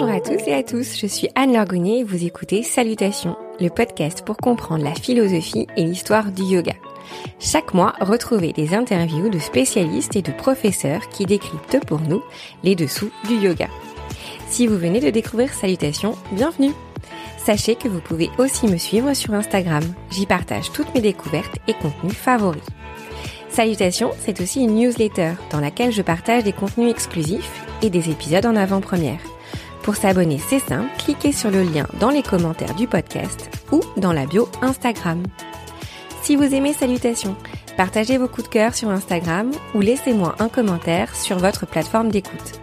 Bonjour à tous et à tous, je suis Anne Lorgonnier et vous écoutez Salutations, le podcast pour comprendre la philosophie et l'histoire du yoga. Chaque mois, retrouvez des interviews de spécialistes et de professeurs qui décryptent pour nous les dessous du yoga. Si vous venez de découvrir Salutations, bienvenue Sachez que vous pouvez aussi me suivre sur Instagram. J'y partage toutes mes découvertes et contenus favoris. Salutations, c'est aussi une newsletter dans laquelle je partage des contenus exclusifs et des épisodes en avant-première. Pour s'abonner, c'est simple, cliquez sur le lien dans les commentaires du podcast ou dans la bio Instagram. Si vous aimez Salutations, partagez vos coups de cœur sur Instagram ou laissez-moi un commentaire sur votre plateforme d'écoute.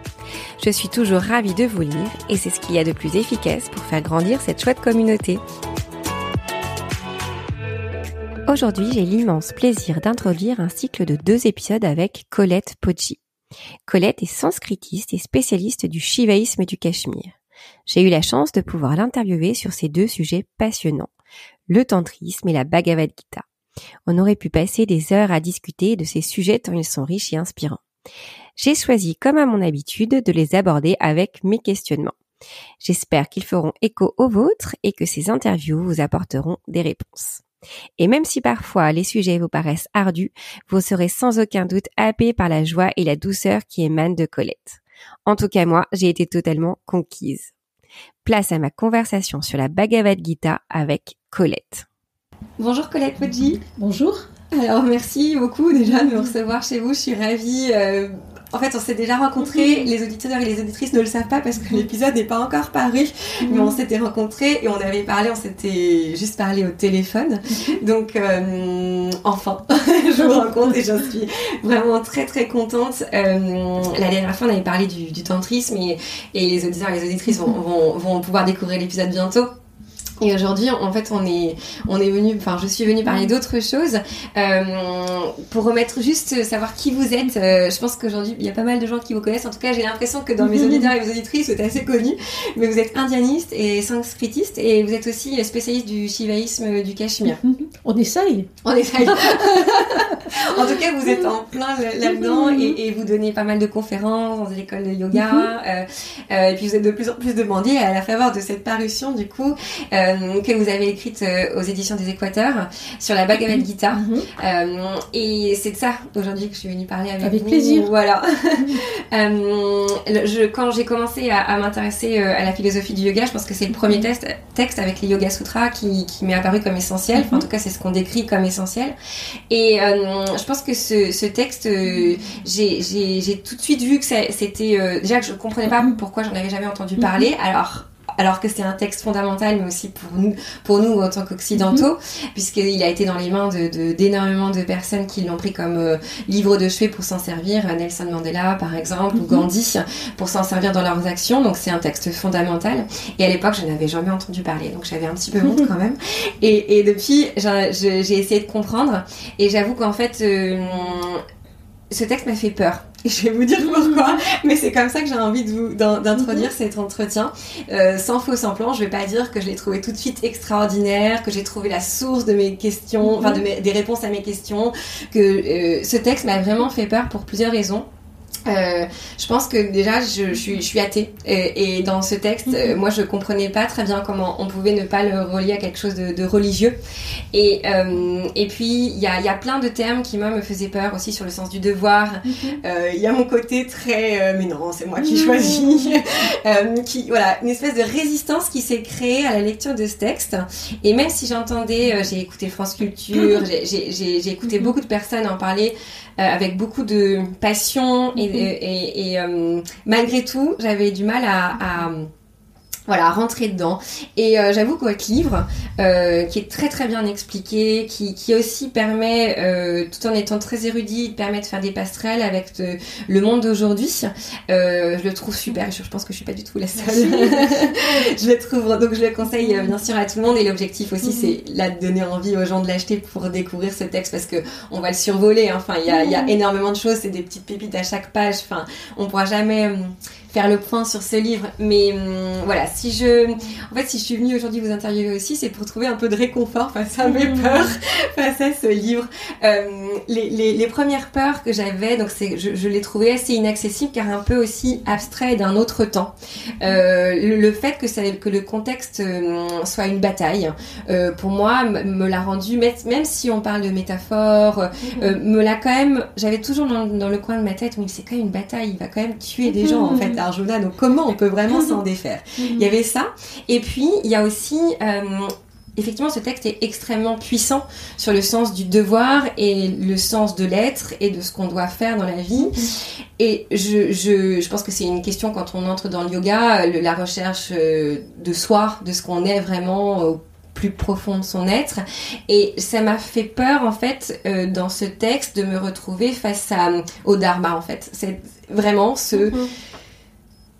Je suis toujours ravie de vous lire et c'est ce qu'il y a de plus efficace pour faire grandir cette chouette communauté. Aujourd'hui, j'ai l'immense plaisir d'introduire un cycle de deux épisodes avec Colette Poggi. Colette est sanskritiste et spécialiste du shivaïsme et du cachemire. J'ai eu la chance de pouvoir l'interviewer sur ces deux sujets passionnants, le tantrisme et la Bhagavad Gita. On aurait pu passer des heures à discuter de ces sujets tant ils sont riches et inspirants. J'ai choisi, comme à mon habitude, de les aborder avec mes questionnements. J'espère qu'ils feront écho aux vôtres et que ces interviews vous apporteront des réponses. Et même si parfois les sujets vous paraissent ardus, vous serez sans aucun doute happé par la joie et la douceur qui émanent de Colette. En tout cas moi, j'ai été totalement conquise. Place à ma conversation sur la Bhagavad Gita avec Colette. Bonjour Colette Poggi. Bonjour. Alors merci beaucoup déjà de me recevoir chez vous. Je suis ravie. Euh, en fait, on s'est déjà rencontrés. Mhm. Les auditeurs et les auditrices ne le savent pas parce que l'épisode n'est pas encore paru. Mhm. Mais on s'était rencontrés et on avait parlé, on s'était juste parlé au téléphone. Mhm. Donc, euh, enfin, je vous rencontre et j'en suis vraiment très très contente. Euh, la dernière fois, on avait parlé du, tantrisme et, les auditeurs et les auditrices vont pouvoir découvrir l'épisode bientôt. Et aujourd'hui, en fait, on est, on est venu, enfin, je suis venue parler d'autres choses euh, pour remettre juste savoir qui vous êtes. Euh, je pense qu'aujourd'hui, il y a pas mal de gens qui vous connaissent. En tout cas, j'ai l'impression que dans mes auditeurs et mes auditrices, vous êtes assez connus. Mais vous êtes indianiste et sanskritiste et vous êtes aussi spécialiste du shivaïsme du Cachemire. On essaye. On essaye. en tout cas, vous êtes en plein là-dedans et, et, vous donnez pas mal de conférences dans des écoles de yoga. Euh, euh, et puis, vous êtes de plus en plus demandé à la faveur de cette parution, du coup. Euh, euh, que vous avez écrite euh, aux éditions des Équateurs sur la Bhagavad Gita. Mhm. Euh, et c'est de ça aujourd'hui que je suis venue parler avec, avec plaisir. Voilà. je, quand j'ai commencé à, m'intéresser à la philosophie du yoga, je pense que c'est le premier texte, texte avec les Yoga Sutras qui, qui m'est apparu comme essentiel. en mhm. tout cas, c'est ce qu'on décrit comme essentiel. Et je pense que ce, ce texte, j'ai tout de suite vu que c'était déjà que je comprenais pas mhm. pourquoi j'en avais jamais entendu parler. Alors alors que c'est un texte fondamental, mais aussi pour nous, pour nous en tant qu'occidentaux, mhm. puisqu'il a été dans les mains de, d'énormément de, personnes qui l'ont pris comme euh, livre de chevet pour s'en servir, Nelson Mandela par exemple, ou mhm. Gandhi, pour s'en servir dans leurs actions. Donc c'est un texte fondamental. Et à l'époque, je n'avais jamais entendu parler, donc j'avais un petit peu honte quand même. Et, et depuis, j'ai essayé de comprendre. Et j'avoue qu'en fait, euh, ce texte m'a fait peur. Et je vais vous dire pourquoi, mais c'est comme ça que j'ai envie de vous d'introduire mhm. cet entretien. Euh, sans faux sans plan, je vais pas dire que je l'ai trouvé tout de suite extraordinaire, que j'ai trouvé la source de mes questions, enfin de mhm. des réponses à mes questions, que euh, ce texte m'a vraiment fait peur pour plusieurs raisons. Euh, je pense que déjà je, je, suis, athée et, dans ce texte euh, moi je comprenais pas très bien comment on pouvait ne pas le relier à quelque chose de, religieux et, euh, et puis il y a, y a, plein de termes qui moi me faisaient peur aussi sur le sens du devoir mhm. il y a mon côté très mais non c'est moi qui mhm. choisis qui voilà une espèce de résistance qui s'est créée à la lecture de ce texte et même si j'entendais j'ai écouté France Culture j'ai écouté mhm. beaucoup de personnes en parler avec beaucoup de passion et et, euh, malgré tout, j'avais du mal à voilà, rentrer dedans. Et euh, j'avoue que votre livre, euh, qui est très très bien expliqué, qui, qui aussi permet, euh, tout en étant très érudit, permet de faire des passerelles avec le monde d'aujourd'hui, je le trouve super. Je, je, pense que je suis pas du tout la seule. je le trouve, donc je le conseille bien sûr à tout le monde. Et l'objectif aussi, mhm. c'est là de donner envie aux gens de l'acheter pour découvrir ce texte parce que on va le survoler. Hein. Enfin, il y a, y a mhm. énormément de choses, c'est des petites pépites à chaque page. Enfin, on pourra jamais faire le point sur ce livre. Mais hum, voilà, si je, en fait, si je suis venue aujourd'hui vous interviewer aussi, c'est pour trouver un peu de réconfort face à mes peurs, face à ce livre. Euh, les, les, les, premières peurs que j'avais, donc c'est, je, je l'ai trouvé assez inaccessible car un peu aussi abstrait d'un autre temps. Euh, le, fait que, ça, que le contexte euh, soit une bataille, euh, pour moi, me l'a rendu, même si on parle de métaphore, euh, me l'a quand même, j'avais toujours dans, dans, le coin de ma tête, oui, c'est quand même une bataille, il va quand même tuer des gens en fait, Arjuna, donc comment on peut vraiment s'en défaire? Il y avait ça, et puis il y a aussi euh, effectivement, ce texte est extrêmement puissant sur le sens du devoir et le sens de l'être et de ce qu'on doit faire dans la vie. Et je, je, je pense que c'est une question quand on entre dans le yoga, la recherche euh, de soi, de ce qu'on est vraiment au plus profond de son être. Et ça m'a fait peur, en fait, euh, dans ce texte, de me retrouver face à, au dharma, en fait. C'est vraiment ce...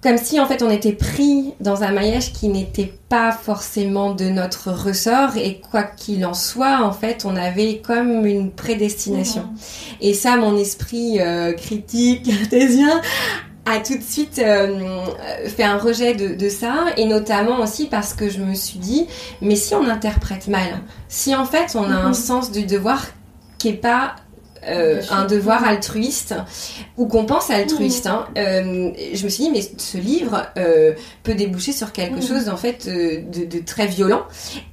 comme si en fait on était pris dans un maillage qui n'était pas forcément de notre ressort et quoi qu'il en soit en fait on avait comme une prédestination mhm. et ça mon esprit euh, critique cartésien a tout de suite euh, fait un rejet de, de, ça et notamment aussi parce que je me suis dit mais si on interprète mal si en fait on a un mhm. sens du devoir qui est pas euh, un devoir altruiste ou qu'on pense altruiste. Hein. Euh, je me suis dit mais ce livre euh, peut déboucher sur quelque chose en fait de, de, très violent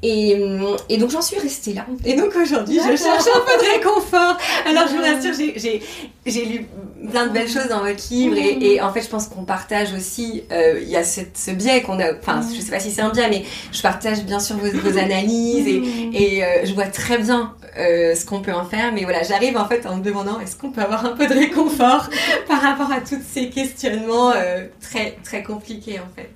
et, et donc j'en suis restée là. Et donc aujourd'hui je cherche un peu de réconfort. Alors je vous rassure j'ai lu plein de belles choses dans votre livre et, et en fait je pense qu'on partage aussi il y a cette, ce biais qu'on a enfin je sais pas si c'est un biais mais je partage bien sûr vos, vos analyses et, et je vois très bien ce qu'on peut en faire mais voilà j'arrive en fait en me demandant est-ce qu'on peut avoir un peu de réconfort par rapport à tous ces questionnements euh, très très compliqués en fait.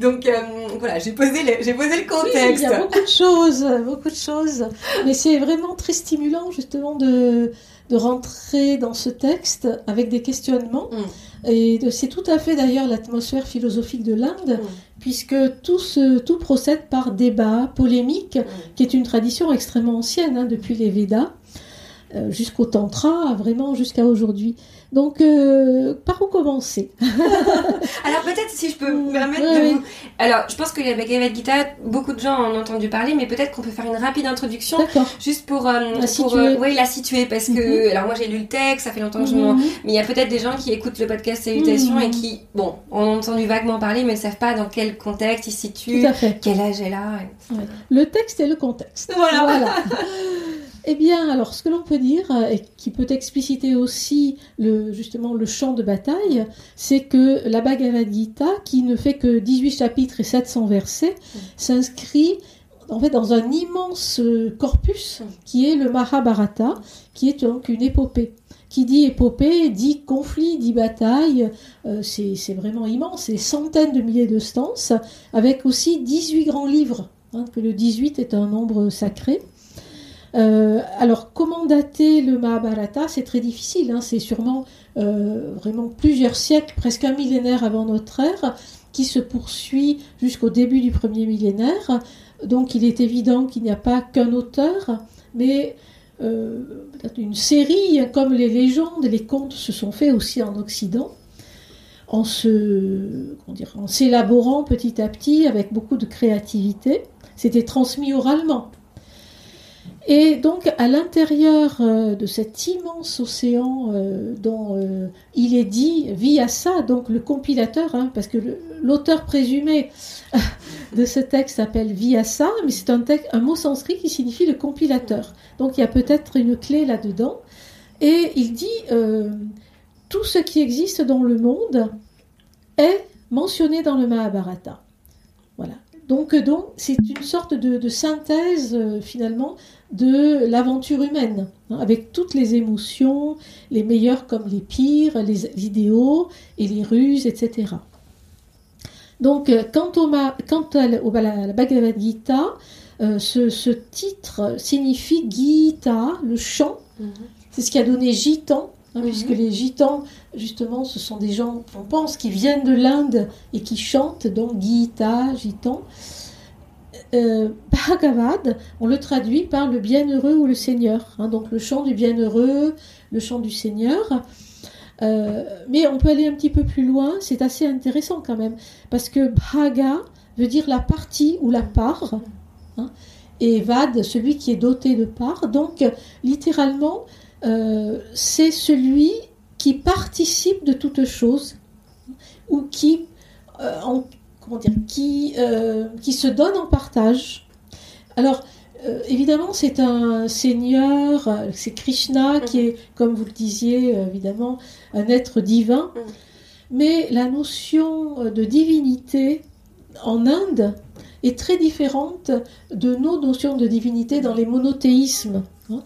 Donc euh, voilà, j'ai posé le, j'ai posé le contexte. il y a beaucoup de choses, beaucoup de choses, mais c'est vraiment très stimulant justement de de rentrer dans ce texte avec des questionnements. Mm. Et c'est tout à fait d'ailleurs l'atmosphère philosophique de l'Inde, mm. Puisque tout, ce, tout procède par débat, polémique, mm. qui est une tradition extrêmement ancienne, hein, depuis les Védas. Euh, jusqu'au Tantra, vraiment jusqu'à aujourd'hui. Donc, euh, par où commencer? Alors, peut-être si je peux me permettre de vous... Alors, je pense que la Bhagavad Gita, beaucoup de gens en ont entendu parler, mais peut-être qu'on peut faire une rapide introduction, juste pour, euh, la, situer. oui, la situer, parce que... Mhm. Alors, moi, j'ai lu le texte, ça fait longtemps que je m'en... Mhm. Mais il y a peut-être des gens qui écoutent le podcast Salutations et mhm. qui, bon, ont entendu vaguement parler, mais ne savent pas dans quel contexte il se situe, quel âge elle a. Le texte et le contexte. Voilà. voilà. Eh bien, alors, ce que l'on peut dire, euh, et qui peut expliciter aussi le, justement le champ de bataille, c'est que la Bhagavad Gita, qui ne fait que 18 chapitres et 700 versets, s'inscrit en fait dans un immense corpus qui est le Mahabharata, qui est donc une épopée. Qui dit épopée, dit conflit, dit bataille, euh, c'est vraiment immense, c'est centaines de milliers de stances, avec aussi 18 grands livres, hein, que le 18 est un nombre sacré. Euh, alors, comment dater le Mahabharata? C'est très difficile. Hein. c'est sûrement euh, vraiment plusieurs siècles, presque un millénaire avant notre ère, qui se poursuit jusqu'au début du premier millénaire. Donc, il est évident qu'il n'y a pas qu'un auteur, mais euh, une série, comme les légendes, les contes se sont faits aussi en Occident en en s'élaborant petit à petit avec beaucoup de créativité. C'était transmis oralement. Et donc, à l'intérieur euh, de cet immense océan euh, dont euh, il est dit Vyasa, donc le compilateur, hein, parce que l'auteur présumé de ce texte s'appelle Vyasa, mais c'est un, un mot sanskrit qui signifie le compilateur. Donc, il y a peut-être une clé là-dedans. Et il dit Tout ce qui existe dans le monde est mentionné dans le Mahabharata. Voilà. Donc, donc c'est une sorte de, synthèse finalement de l'aventure humaine, hein, avec toutes les émotions, les meilleures comme les pires, les idéaux et les ruses, etc. Donc, euh, quant, au, quant à, la, Bhagavad Gita, euh, ce, titre signifie Gita, le chant. Mhm. C'est ce qui a donné gitan, hein, puisque mhm. les gitans, justement, ce sont des gens, on pense, qui viennent de l'Inde et qui chantent, donc Gita, gitan euh, Bhagavad, on le traduit par le bienheureux ou le Seigneur. Hein, donc le chant du bienheureux, le chant du Seigneur. Euh, mais on peut aller un petit peu plus loin, c'est assez intéressant quand même, parce que Bhaga veut dire la partie ou la part. hein, et Vad, celui qui est doté de part. Donc, littéralement, euh, c'est celui qui participe de toute chose ou qui, en- comment dire, qui, euh, qui se donne en partage. Alors, euh, évidemment, c'est un seigneur, euh, c'est Krishna qui est, comme vous le disiez, évidemment, un être divin. Mhm. Mais la notion de divinité en Inde est très différente de nos notions de divinité dans les monothéismes. hein.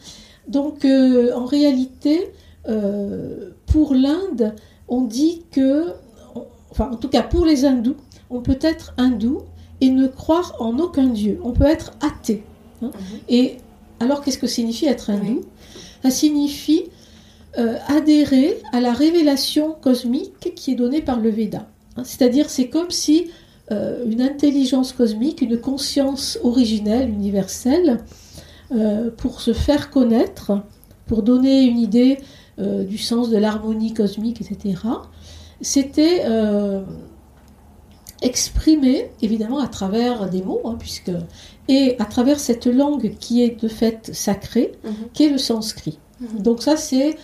Donc, euh, en réalité, euh, pour l'Inde, on dit que, enfin, en tout cas pour les hindous, on peut être hindou et ne croire en aucun dieu. On peut être athée. hein. Mhm. Et alors, qu'est-ce que signifie être hindou Oui. Ça signifie euh, adhérer à la révélation cosmique qui est donnée par le Veda. Hein, C'est-à-dire, c'est comme si euh, une intelligence cosmique, une conscience originelle, universelle, euh, pour se faire connaître, pour donner une idée du sens de l'harmonie cosmique, etc., c'était euh, exprimé évidemment à travers des mots, hein, puisque et à travers cette langue qui est de fait sacrée, qui est le sanskrit. Mhm. Donc ça c'est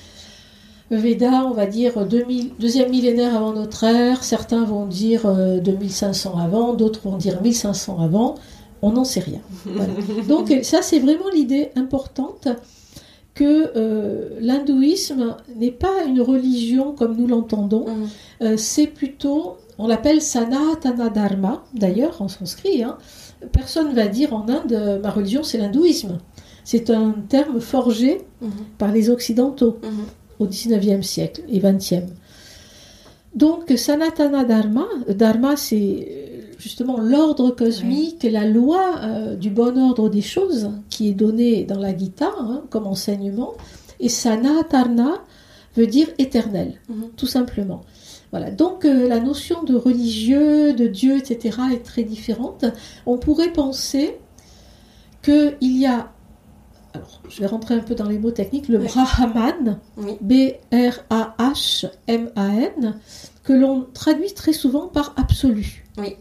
Veda, on va dire 2000, deuxième millénaire avant notre ère. Certains vont dire euh, 2500 avant, d'autres vont dire 1500 avant. On n'en sait rien. Voilà. Donc ça c'est vraiment l'idée importante que euh, l'hindouisme n'est pas une religion comme nous l'entendons. Mhm. Euh, c'est plutôt, on l'appelle Sanatana Dharma, d'ailleurs en sanskrit. hein. Personne va dire en Inde, euh, ma religion c'est l'hindouisme. C'est un terme forgé Mhm. par les Occidentaux Mhm. au XIXe siècle et XXe. Donc Sanatana Dharma, euh, Dharma c'est euh, justement l'ordre cosmique, la loi euh, du bon ordre des choses qui est donnée dans la Gita hein, comme enseignement. Et Sanatana veut dire éternel Mhm. tout simplement. Voilà. Donc euh, la notion de religieux, de Dieu, etc. est très différente. On pourrait penser qu'il y a, alors je vais rentrer un peu dans les mots techniques, le Oui. Brahman, Oui. B-R-A-H-M-A-N, que l'on traduit très souvent par absolu. Oui.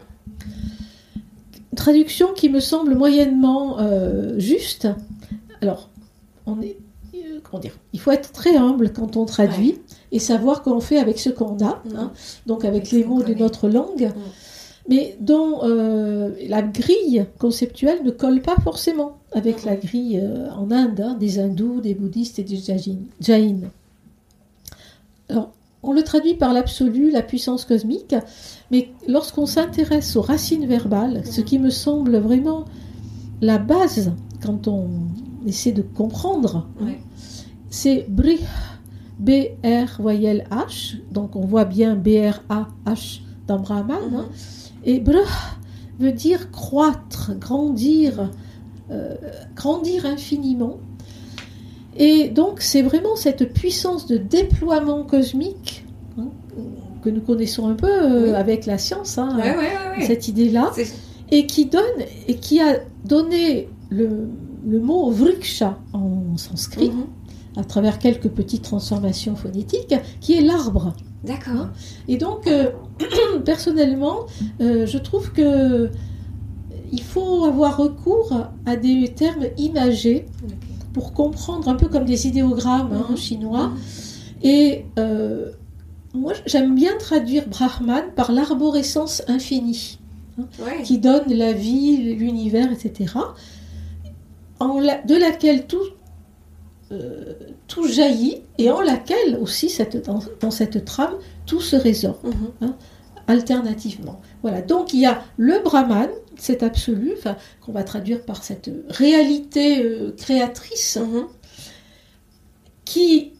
Traduction qui me semble moyennement euh, juste. Alors, on est, comment dire, il faut être très humble quand on traduit et savoir qu'on fait avec ce qu'on a, hein, donc avec les mots de notre langue, mais dont euh, la grille conceptuelle ne colle pas forcément avec la grille euh, en Inde hein, des hindous, des bouddhistes et des jains. Alors, on le traduit par l'absolu, la puissance cosmique, mais lorsqu'on s'intéresse aux racines verbales, ce qui me semble vraiment la base quand on essaie de comprendre, hein, Ouais. c'est brih, B-R voyelle H, donc on voit bien B-R-A-H dans Brahman, hein, Mhm. et brah veut dire croître, grandir, euh, grandir infiniment. Et donc c'est vraiment cette puissance de déploiement cosmique hein, que nous connaissons un peu euh, Oui. avec la science, hein, Ouais, ouais, cette idée-là, et qui donne et qui a donné le, le mot vriksha en sanskrit Mhm. à travers quelques petites transformations phonétiques, qui est l'arbre. D'accord. Et donc, euh, personnellement, euh, je trouve que il faut avoir recours à des termes imagés pour comprendre un peu comme des idéogrammes hein, Mhm. chinois. Et euh, moi, j'aime bien traduire Brahman par l'arborescence infinie, Ouais. qui donne la vie, l'univers, etc., en la- de laquelle tout, euh, tout jaillit et en laquelle aussi, cette, dans, dans cette trame, tout se résorbe Mhm. alternativement. Voilà, donc il y a le Brahman, cet absolu, qu'on va traduire par cette réalité euh, créatrice Mhm. qui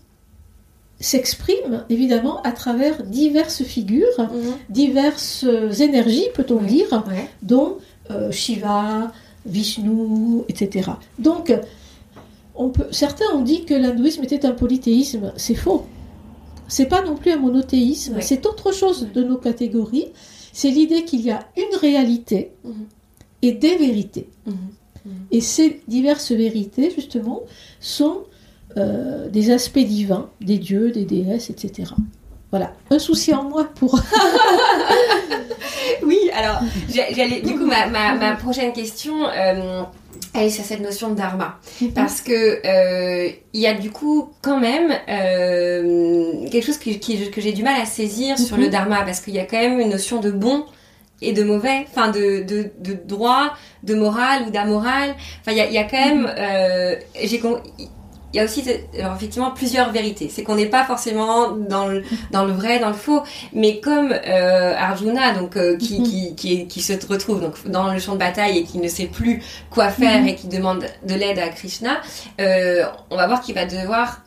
s'exprime évidemment à travers diverses figures, Mhm. diverses énergies, peut-on Oui. dire, Ouais. dont euh, Shiva, Vishnu, etc. Donc, on peut, certains ont dit que l'hindouisme était un polythéisme. C'est faux. C'est pas non plus un monothéisme. Ouais. C'est autre chose de nos catégories. C'est l'idée qu'il y a une réalité Mhm. et des vérités. Mhm. Et ces diverses vérités, justement, sont euh, des aspects divins, des dieux, des déesses, etc. Voilà. Un souci en moi pour oui, alors, j'allais, du coup, ma, ma, ma prochaine question, euh, elle est sur cette notion de dharma. Mhm. Parce que euh, il y a du coup, quand même, euh, quelque chose que, qui- que j'ai du mal à saisir sur Mhm. le dharma. Parce qu'il y a quand même une notion de bon et de mauvais, enfin de, de, de droit, de morale ou d'amoral. Enfin, il y a, il y a quand même, euh, j'ai con- il y a aussi alors, effectivement plusieurs vérités. C'est qu'on n'est pas forcément dans le, dans le vrai, dans le faux, mais comme euh, Arjuna, donc euh, qui, Mhm. qui, qui, est- qui se retrouve donc dans le champ de bataille et qui ne sait plus quoi faire Mhm. et qui demande de l'aide à Krishna, euh, on va voir qu'il va devoir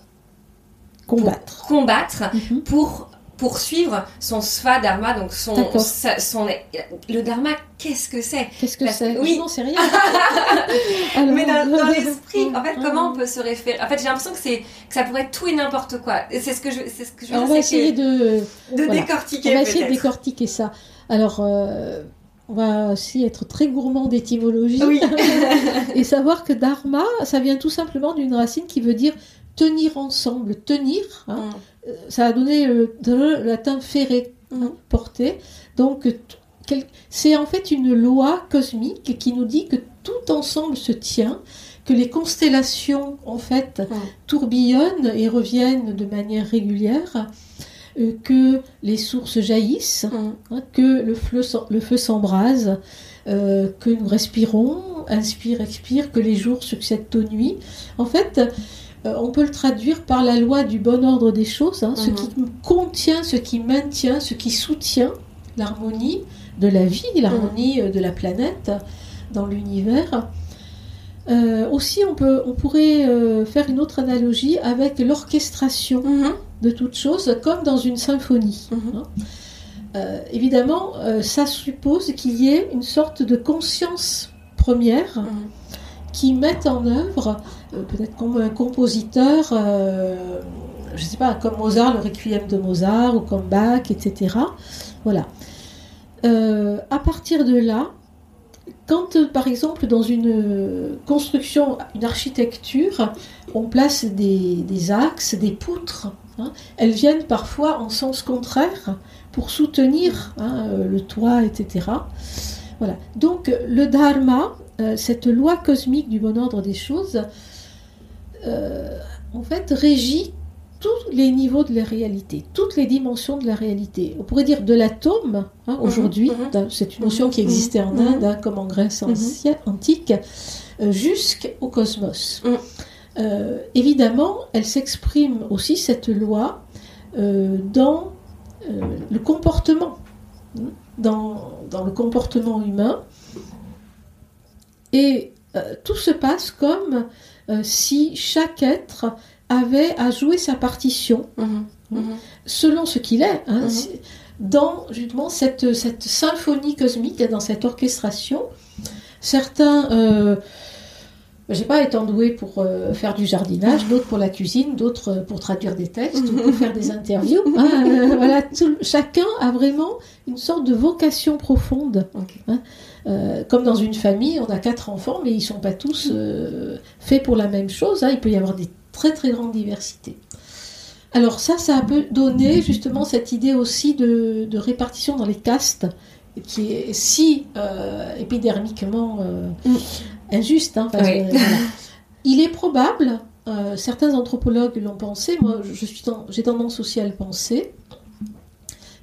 Combattre. combattre Mhm. pour poursuivre son sva-dharma, donc son, D'accord. sa- son le dharma. Qu'est-ce que c'est? Qu'est-ce que c'est? oui. N'en sais rien. Alors- Mais dans, dans l'esprit, en fait, Ah. comment on peut se référer? En fait, j'ai l'impression que c'est que ça pourrait être tout et n'importe quoi. Et C'est ce que je, c'est ce que je veux on dire, va c'est essayer de, que de voilà. décortiquer on va essayer de décortiquer ça. Alors, euh, on va aussi être très gourmand d'étymologie Oui. et savoir que dharma, ça vient tout simplement d'une racine qui veut dire tenir ensemble, tenir. hein. Mm. Euh, Ça a donné le, le latin ferré, Mm. porter. Donc, t- quel- c'est en fait une loi cosmique qui nous dit que tout ensemble se tient, que les constellations, en fait, Mm. tourbillonnent et reviennent de manière régulière, euh, que les sources jaillissent, Mm. hein, que le feu, le feu s'embrase, euh, que nous respirons, inspire, expire, que les jours succèdent aux nuits. En fait, euh, on peut le traduire par la loi du bon ordre des choses, hein, ce Mhm. qui contient, ce qui maintient, ce qui soutient l'harmonie de la vie, l'harmonie euh, de la planète dans l'univers. Euh, aussi, on, peut, on pourrait faire une autre analogie avec l'orchestration Mhm. de toutes choses, comme dans une symphonie. Mhm. hein. Euh, évidemment, euh, ça suppose qu'il y ait une sorte de conscience première qui mette en œuvre, peut-être comme un compositeur, euh, je ne sais pas, comme Mozart, le requiem de Mozart, ou comme Bach, etc. Voilà. Euh, à partir de là, quand euh, par exemple dans une euh, construction, une architecture, on place des, axes, des poutres, hein, elles viennent parfois en sens contraire pour soutenir hein, euh, le toit, etc. Voilà. Donc le dharma, euh, cette loi cosmique du bon ordre des choses, euh, en fait régit tous les niveaux de la réalité, toutes les dimensions de la réalité. On pourrait dire de l'atome, hein, aujourd'hui, mhm. dans- c'est une notion qui Mhm, existait en mhm. Inde, hein, comme en Grèce Mhm. ancienne, antique, euh, jusqu'au cosmos. Mhm. Euh, évidemment, elle s'exprime aussi, cette loi, dans le comportement, hein, dans, dans le comportement humain. Et euh, tout se passe comme si chaque être avait à jouer sa partition Mhm. Mhm. selon ce qu'il est, hein, dans justement cette, cette symphonie cosmique, dans cette orchestration. Certains, euh, je sais pas, étant doués pour euh, faire du jardinage, d'autres pour la cuisine, d'autres euh, pour traduire des textes, ou pour faire des interviews. hein, euh, voilà, tout- chacun a vraiment une sorte de vocation profonde. Hein. Euh, comme dans une famille, on a quatre enfants, mais ils sont pas tous euh, faits pour la même chose. hein. Il peut y avoir des très très grandes diversités. Alors ça, ça a peu donné justement cette idée aussi de, de répartition dans les castes, qui est si euh, épidermiquement Mm. injuste. hein. Enfin, Oui. voilà. Il est probable, certains anthropologues l'ont pensé, moi j'ai tendance aussi à le penser,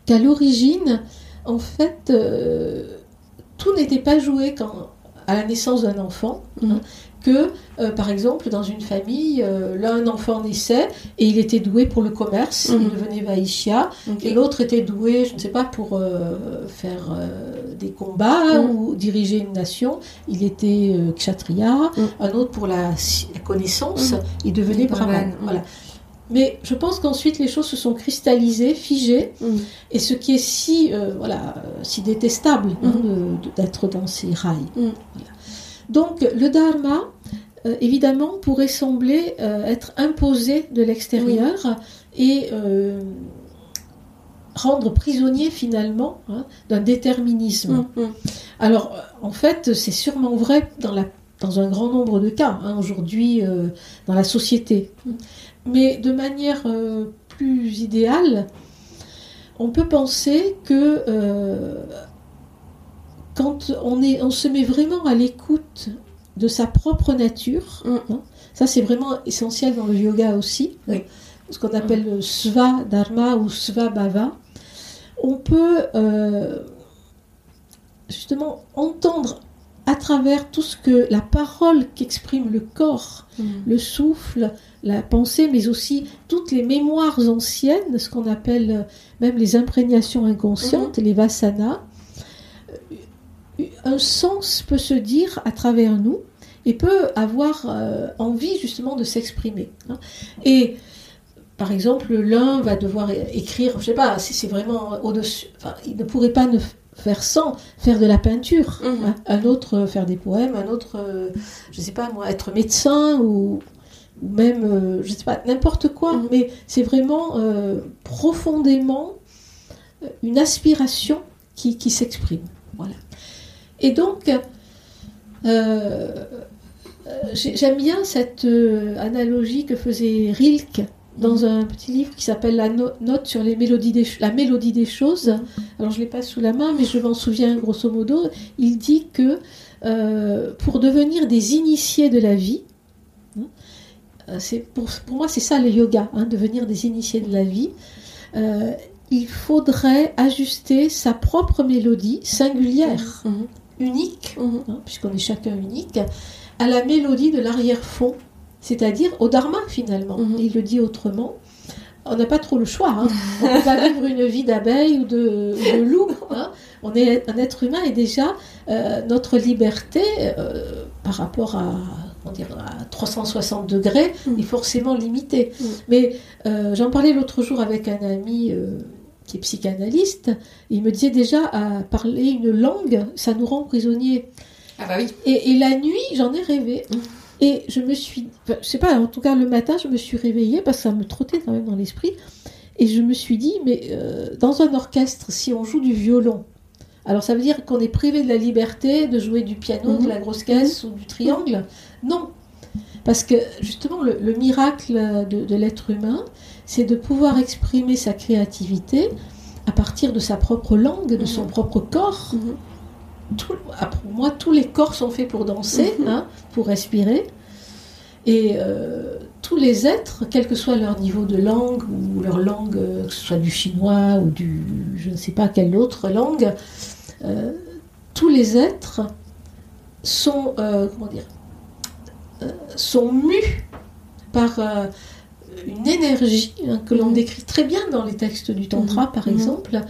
qu'à l'origine, en fait, euh, tout n'était pas joué quand, à la naissance d'un enfant, Mhm. hein, que, euh, par exemple, dans une famille, euh, là, un enfant naissait et il était doué pour le commerce, Mhm. il devenait Vaishya, et l'autre était doué, je ne sais pas, pour euh, faire des combats Mhm. ou diriger une nation, il était kshatriya, Mhm. un autre pour la, la connaissance, Mhm. il devenait Brahman, mhm. Voilà. Mais je pense qu'ensuite les choses se sont cristallisées, figées, Mhm. et ce qui est si, euh, voilà, euh, si détestable hein, de- d'être dans ces rails. Voilà. Donc le dharma, euh, évidemment, pourrait sembler euh, être imposé de l'extérieur et rendre prisonnier finalement hein, d'un déterminisme. Alors, en fait, c'est sûrement vrai dans, la, dans un grand nombre de cas, hein, aujourd'hui, dans la société. Mais de manière euh, plus idéale, on peut penser que, euh, quand on, est, on se met vraiment à l'écoute de sa propre nature, Mm. hein, ça c'est vraiment essentiel dans le yoga aussi, Oui. ce qu'on appelle le Sva Dharma ou Sva Bhava, on peut euh, justement entendre à travers tout ce que la parole qu'exprime le corps, le souffle, la pensée, mais aussi toutes les mémoires anciennes, ce qu'on appelle euh, même les imprégnations inconscientes, les vasanas. Euh, Un sens peut se dire à travers nous et peut avoir euh, envie justement de s'exprimer. hein. Et par exemple, l'un va devoir écrire, je sais pas, si c'est vraiment au-dessus, enfin, il ne pourrait pas ne faire sans faire de la peinture. Mhm. Un autre euh, faire des poèmes, un autre, euh, je sais pas moi, être médecin ou, ou même, euh, je sais pas, n'importe quoi. Mhm. Mais c'est vraiment euh, profondément une aspiration qui, qui s'exprime. Voilà. Et donc, euh, j'ai- j'aime bien cette analogie que faisait Rilke dans un petit livre qui s'appelle La no- note sur les mélodies des, la mélodie des choses. Alors je l'ai pas sous la main, mais je m'en souviens grosso modo. Il dit que euh, pour devenir des initiés de la vie, hein, euh, pour, pour moi c'est ça le yoga, hein, devenir des initiés de la vie. euh, il faudrait ajuster sa propre mélodie singulière, Mhm. unique, Mhm. hein, puisqu'on est chacun unique, à la mélodie de l'arrière-fond, c'est-à-dire au dharma finalement. Mhm. Il le dit autrement. On n'a pas trop le choix. hein. On ne peut pas vivre une vie d'abeille ou de, ou de loup. hein. On est un être humain et déjà euh, notre liberté euh, par rapport à, on dirait, à 360 degrés Mhm. est forcément limitée. Mhm. Mais euh, j'en parlais l'autre jour avec un ami qui est psychanalyste. Il me disait déjà à parler une langue, ça nous rend prisonniers. Ah bah oui. Et, et la nuit, j'en ai rêvé. Mhm. Et je me suis, enfin, je sais pas, en tout cas le matin, je me suis réveillée parce que ça me trottait quand même dans l'esprit. Et je me suis dit, mais euh, dans un orchestre, si on joue du violon, alors ça veut dire qu'on est privé de la liberté de jouer du piano, Mhm. de la grosse caisse ou du triangle Non. Parce que justement, le, le miracle de, de l'être humain, c'est de pouvoir exprimer sa créativité à partir de sa propre langue, de son Mhm. propre corps Mhm. Tout- ah, pour moi, tous les corps sont faits pour danser, Mhm. hein, pour respirer. Et euh, tous les êtres, quel que soit leur niveau de langue, ou leur langue, euh, que ce soit du chinois ou du je ne sais pas quelle autre langue, euh, tous les êtres sont, euh, comment dire, sont mus par une énergie hein, que l'on Mhm. décrit très bien dans les textes du Tantra, Mhm. par exemple,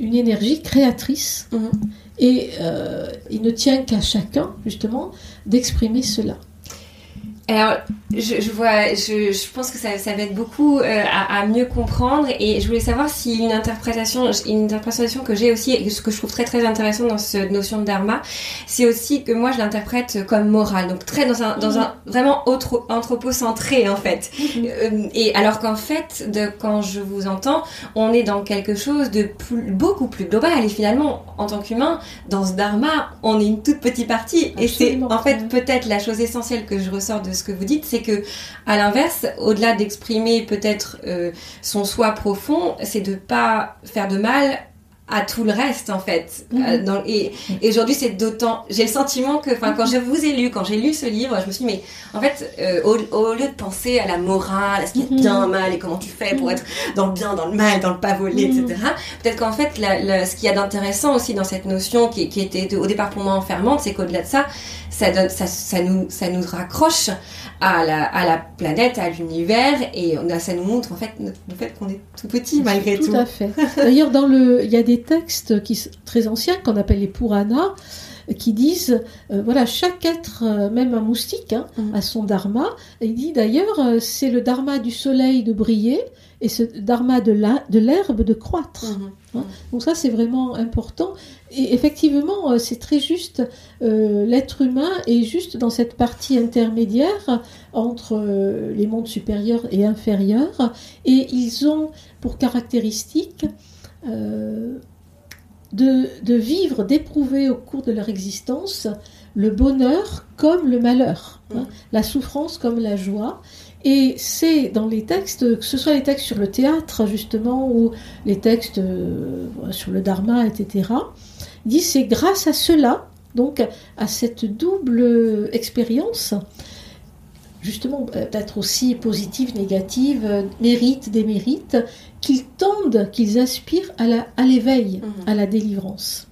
une énergie créatrice. Mhm. Et euh, il ne tient qu'à chacun, justement, d'exprimer cela. Alors, je, je vois, je, je pense que ça, ça va être beaucoup euh, à, à mieux comprendre. Et je voulais savoir si une interprétation, une interprétation que j'ai aussi et ce que je trouve très très intéressant dans cette notion de dharma, c'est aussi que moi je l'interprète comme morale, donc très dans un, dans un vraiment autre, anthropocentré en fait. Euh, et alors qu'en fait, de, quand je vous entends, on est dans quelque chose de plus, beaucoup plus global. Et finalement, en tant qu'humain, dans ce dharma, on est une toute petite partie. Et c'est en fait peut-être la chose essentielle que je ressors de ce que vous dites, c'est que à l'inverse, au-delà d'exprimer peut-être euh, son soi profond, c'est de pas faire de mal à tout le reste en fait. Mhm. Euh, dans- et et aujourd'hui, c'est d'autant. J'ai le sentiment que, enfin, quand je vous ai lu, quand j'ai lu ce livre, je me suis dit, mais en fait, euh, au, au lieu de penser à la morale, à ce qui est Mhm. bien, mal, et comment tu fais pour Mhm. être dans le bien, dans le mal, dans le pas volé, Mhm. etc. Peut-être qu'en fait, la- la- ce qu'il y a d'intéressant aussi dans cette notion qui, qui était de- au départ pour moi enfermante, c'est qu'au-delà de ça, ça, donne, ça, ça, nous, ça nous raccroche à la, à la planète, à l'univers, et on ça nous montre en fait notre- le fait qu'on est tout petit malgré tout. Tout à fait. D'ailleurs, dans le, il y a des textes qui sont très anciens qu'on appelle les Puranas qui disent, euh, voilà, chaque être, euh, même un moustique, hein, Mhm. a son dharma. Et il dit d'ailleurs, euh, c'est le dharma du soleil de briller et ce dharma de la- de l'herbe de croître. Mhm. Donc ça, c'est vraiment important. Et effectivement, c'est très juste. L'être humain est juste dans cette partie intermédiaire entre les mondes supérieurs et inférieurs. Et ils ont pour caractéristique euh, de, de vivre, d'éprouver au cours de leur existence le bonheur comme le malheur, hein, la souffrance comme la joie. Et c'est dans les textes, que ce soit les textes sur le théâtre justement, ou les textes euh, sur le dharma, etc., Il dit c'est grâce à cela, donc à cette double expérience, justement euh, peut-être aussi positive, négative, euh, mérite, démérite, qu'ils tendent, qu'ils aspirent à, la, à l'éveil, Mhm. à la délivrance.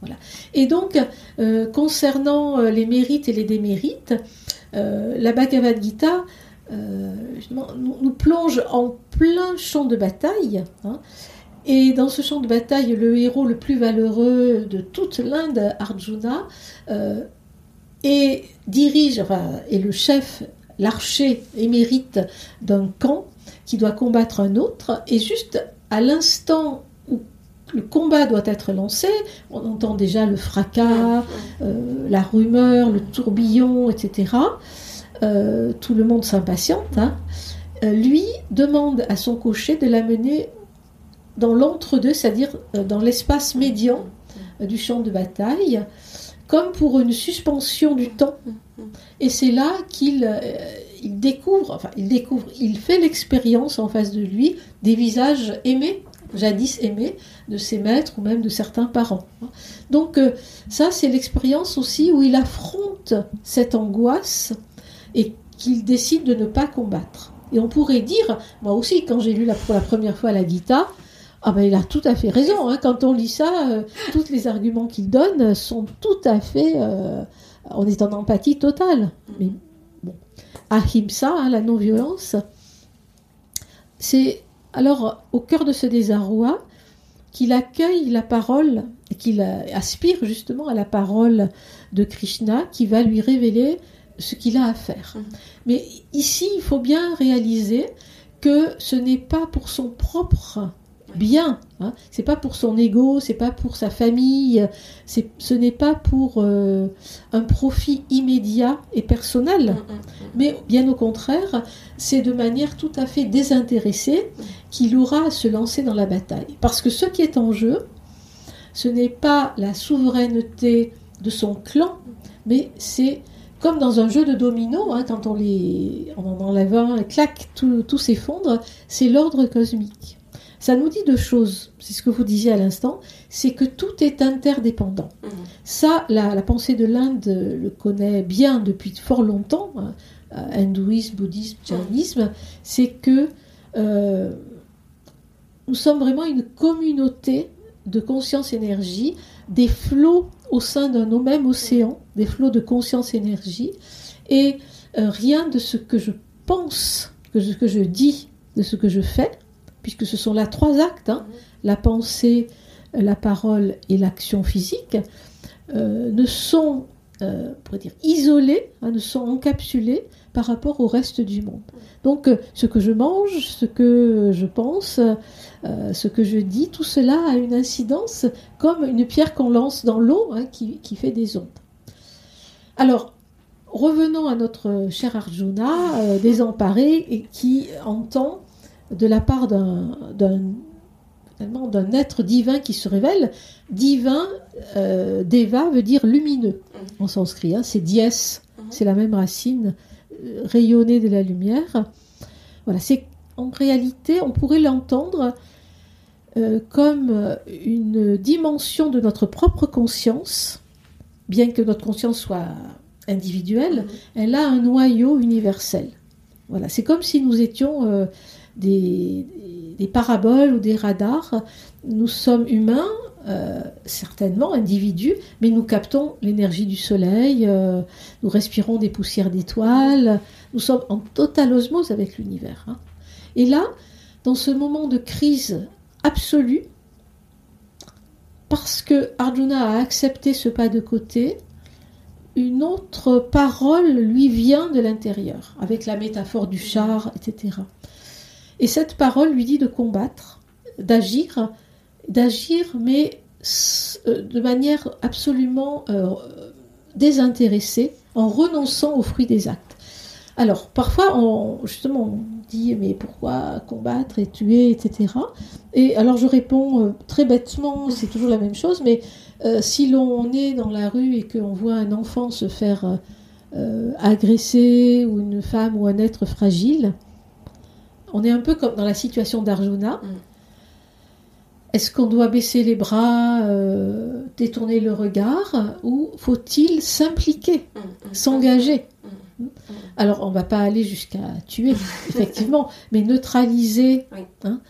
Voilà. Et donc, euh, concernant les mérites et les démérites, euh, la Bhagavad Gita euh, nous, nous plonge en plein champ de bataille. hein. et dans ce champ de bataille, le héros le plus valeureux de toute l'Inde, Arjuna, et dirige, enfin, est le chef, l'archer émérite d'un camp qui doit combattre un autre. Et juste à l'instant où le combat doit être lancé, on entend déjà le fracas, euh, la rumeur, le tourbillon, etc. Euh, tout le monde s'impatiente. hein. Euh, lui demande à son cocher de l'amener dans l'entre-deux, c'est-à-dire dans l'espace médian du champ de bataille, comme pour une suspension du temps. Et c'est là qu'il euh, découvre, enfin il découvre, il fait l'expérience en face de lui des visages aimés, jadis aimés, de ses maîtres ou même de certains parents. Donc euh, ça, c'est l'expérience aussi où il affronte cette angoisse et qu'il décide de ne pas combattre. Et on pourrait dire, moi aussi, quand j'ai lu pour la première fois la Gita, ah ben il a tout à fait raison. hein. Quand on lit ça, euh, tous les arguments qu'il donne sont tout à fait. On est en empathie totale. Mais bon, ahimsa, hein, la non-violence, c'est alors au cœur de ce désarroi qu'il accueille la parole qu'il aspire justement à la parole de Krishna qui va lui révéler ce qu'il a à faire. Mhm. Mais ici, il faut bien réaliser que ce n'est pas pour son propre bien, hein. c'est pas pour son ego, c'est pas pour sa famille, c'est, ce n'est pas pour euh, un profit immédiat et personnel, mais bien au contraire, c'est de manière tout à fait désintéressée qu'il aura à se lancer dans la bataille. Parce que ce qui est en jeu, ce n'est pas la souveraineté de son clan, mais c'est comme dans un jeu de domino, hein, quand on, les, on en enlève un, clac, tout, tout s'effondre, c'est l'ordre cosmique. Ça nous dit deux choses, c'est ce que vous disiez à l'instant, c'est que tout est interdépendant. Mhm. Ça, la, la pensée de l'Inde le connaît bien depuis fort longtemps, hein, euh, hindouisme, bouddhisme, jainisme, c'est que euh, nous sommes vraiment une communauté de conscience-énergie, des flots au sein d'un même océan, des flots de conscience-énergie, et euh, rien de ce que je pense, que ce que je dis, de ce que je fais, puisque ce sont là trois actes, hein, la pensée, la parole et l'action physique, euh, ne sont, euh, dire, isolés, hein, ne sont encapsulés par rapport au reste du monde. Donc, euh, ce que je mange, ce que je pense, ce que je dis, tout cela a une incidence comme une pierre qu'on lance dans l'eau hein, qui, fait des ondes. Alors, revenons à notre cher Arjuna, désemparé, et qui entend de la part d'un être divin qui se révèle. Divin, euh, Deva veut dire lumineux en sanskrit, hein, c'est dies, Mhm. c'est la même racine, euh, rayonner de la lumière. Voilà, c'est en réalité, on pourrait l'entendre euh, comme une dimension de notre propre conscience, bien que notre conscience soit individuelle, Mhm. elle a un noyau universel. Voilà, c'est comme si nous étions euh, des, paraboles ou des radars. Nous sommes humains, euh, certainement individus, mais nous captons l'énergie du soleil, euh, nous respirons des poussières d'étoiles, nous sommes en totale osmose avec l'univers. hein. Et là, dans ce moment de crise absolue, parce que Arjuna a accepté ce pas de côté, une autre parole lui vient de l'intérieur, avec la métaphore du char, etc. Et cette parole lui dit de combattre, d'agir, d'agir, mais euh, de manière absolument euh, désintéressée, en renonçant aux fruits des actes. Alors, parfois, justement, on dit, mais pourquoi combattre et tuer, etc. Et alors, je réponds euh, très bêtement, c'est toujours la même chose, mais si l'on est dans la rue et qu'on voit un enfant se faire agresser, ou une femme ou un être fragile, on est un peu comme dans la situation d'Arjuna. Mm. est-ce qu'on doit baisser les bras, euh, détourner le regard, ou faut-il s'impliquer, Mm, mm, s'engager Alors, on va pas aller jusqu'à tuer, effectivement, mais neutraliser. Oui. hein.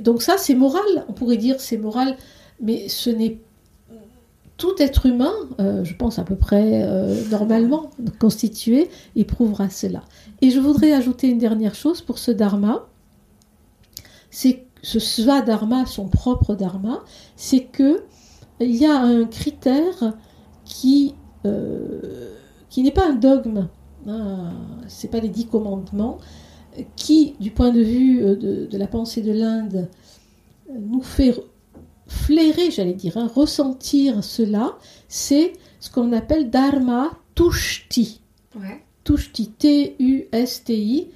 Donc ça, c'est moral. On pourrait dire c'est moral, mais ce n'est tout être humain, euh, je pense à peu près euh, normalement constitué, éprouvera cela. Et je voudrais ajouter une dernière chose pour ce dharma. C'est ce sva-dharma, son propre dharma, c'est que il y a un critère qui, euh, qui n'est pas un dogme, hein, c'est pas les dix commandements, qui, du point de vue euh, de, de la pensée de l'Inde, euh, nous fait flairer, j'allais dire, hein, ressentir cela, c'est ce qu'on appelle dharma tushti. Ouais. Tushti, T-U-S-T-I,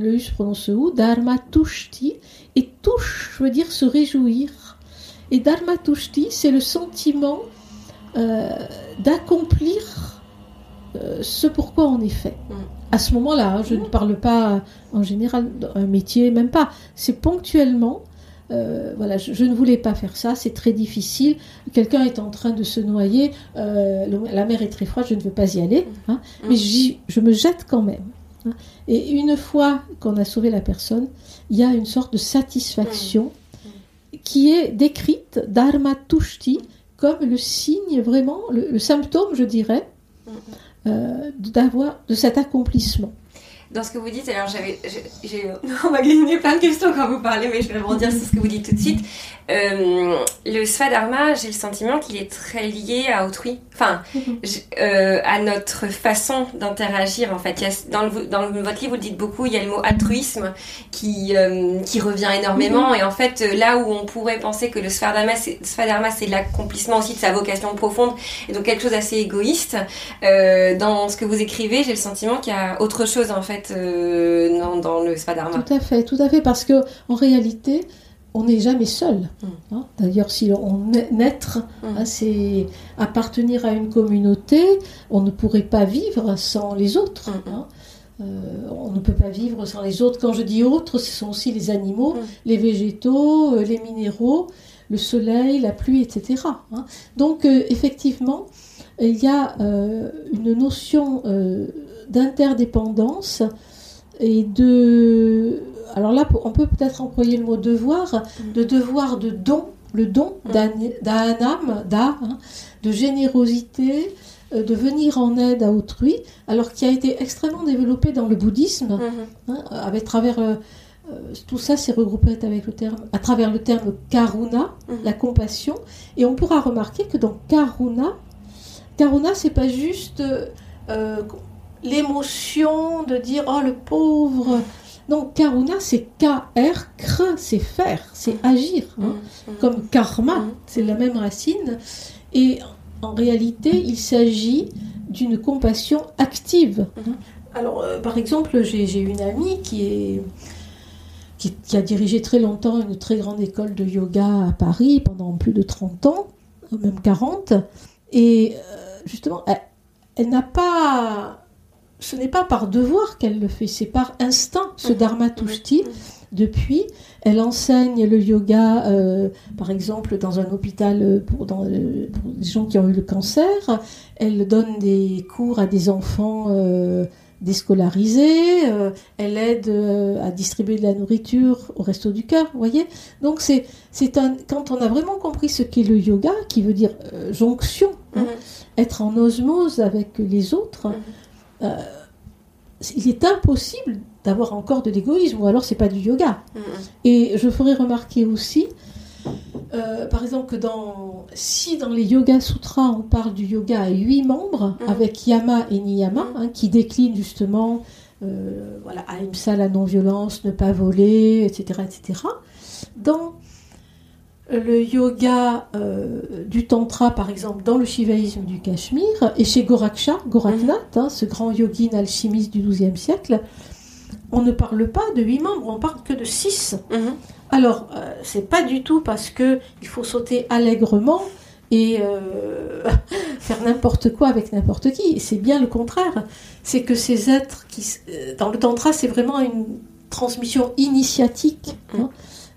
le U se prononce où, Dharma Tushti, et tush veut dire se réjouir. Et Dharma Tushti, c'est le sentiment euh, d'accomplir euh, ce pourquoi on est fait. Mm. À ce moment-là, hein, je ne parle pas en général d'un métier, même pas. C'est ponctuellement. euh, voilà, je, je ne voulais pas faire ça, c'est très difficile. Quelqu'un est en train de se noyer, euh, le- la mer est très froide, je ne veux pas y aller. hein, mais je me jette quand même. Et une fois qu'on a sauvé la personne, il y a une sorte de satisfaction qui est décrite dharma tushti comme le signe vraiment, le, le symptôme, je dirais, euh, d'avoir de cet accomplissement. Dans ce que vous dites, alors j'avais, j'ai- gagné plein de questions quand vous parlez, mais je vais rebondir sur ce que vous dites tout de suite. Euh, le Svadharma, j'ai le sentiment qu'il est très lié à autrui, enfin, euh, à notre façon d'interagir en fait. Il y a, dans, le, dans le- votre livre, vous le dites beaucoup, il y a le mot altruisme qui, euh, qui revient énormément, et en fait, euh, là où on pourrait penser que le Svadharma, c'est, l'accomplissement aussi de sa vocation profonde, et donc quelque chose d'assez égoïste, dans ce que vous écrivez, j'ai le sentiment qu'il y a autre chose en fait euh, dans, dans le Svadharma. Tout à fait, tout à fait, parce que en réalité, on n'est jamais seul. Mm. hein. D'ailleurs, si on naître, Mm. hein, c'est appartenir à une communauté, on ne pourrait pas vivre sans les autres. Mm. hein. Euh, on ne peut pas vivre sans les autres. Quand je dis autres, ce sont aussi les animaux, les végétaux, euh, les minéraux, le soleil, la pluie, etc. hein. Donc, euh, effectivement, il y a euh, une notion d'interdépendance et de... Alors là, on peut peut-être employer le mot devoir, de devoir de don, le don d'anam, d'a, hein, de générosité, euh, de venir en aide à autrui, alors qui a été extrêmement développé dans le bouddhisme, Mhm. hein, avec travers euh, euh, tout ça, c'est regroupé avec le terme, à travers le terme karuna, Mhm. la compassion, et on pourra remarquer que dans karuna, karuna, c'est pas juste euh, l'émotion de dire oh le pauvre. Non, karuna, c'est K-R, cr, c'est faire, c'est agir. hein. Mhm. Comme karma, c'est la même racine. Et en réalité, il s'agit d'une compassion active. Alors, euh, par exemple, j'ai j'ai une amie qui, est, qui, qui a dirigé très longtemps une très grande école de yoga à Paris pendant plus de 30 ans, même 40. Et euh, justement, elle, elle n'a pas. Ce n'est pas par devoir qu'elle le fait, c'est par instinct, ce Mhm. dharma tushti. Depuis, elle enseigne le yoga, euh, par exemple, dans un hôpital euh, pour, dans, euh, pour des gens qui ont eu le cancer. Elle donne des cours à des enfants euh, déscolarisés. elle aide à distribuer de la nourriture au resto du cœur, vous voyez Donc, c'est, c'est un, quand on a vraiment compris ce qu'est le yoga, qui veut dire jonction, hein, Mhm. être en osmose avec les autres, Mhm. Euh, il est impossible d'avoir encore de l'égoïsme, ou alors c'est pas du yoga. Et je ferai remarquer aussi, euh, par exemple, que dans, si dans les Yoga Sutras on parle du yoga à huit membres, avec Yama et Niyama, hein, qui déclinent justement euh, voilà, Ahimsa, la non-violence, ne pas voler, etc. etc. Dans le yoga euh, du tantra, par exemple, dans le shivaïsme du Cachemire, et chez Goraksha, Goraknath, hein, ce grand yogin alchimiste du XIIe siècle, on ne parle pas de huit membres, on parle que de six. Mhm. Alors, euh, c'est pas du tout parce que il faut sauter allègrement et euh, faire n'importe quoi avec n'importe qui. C'est bien le contraire. C'est que ces êtres qui, euh, dans le tantra, c'est vraiment une transmission initiatique, hein,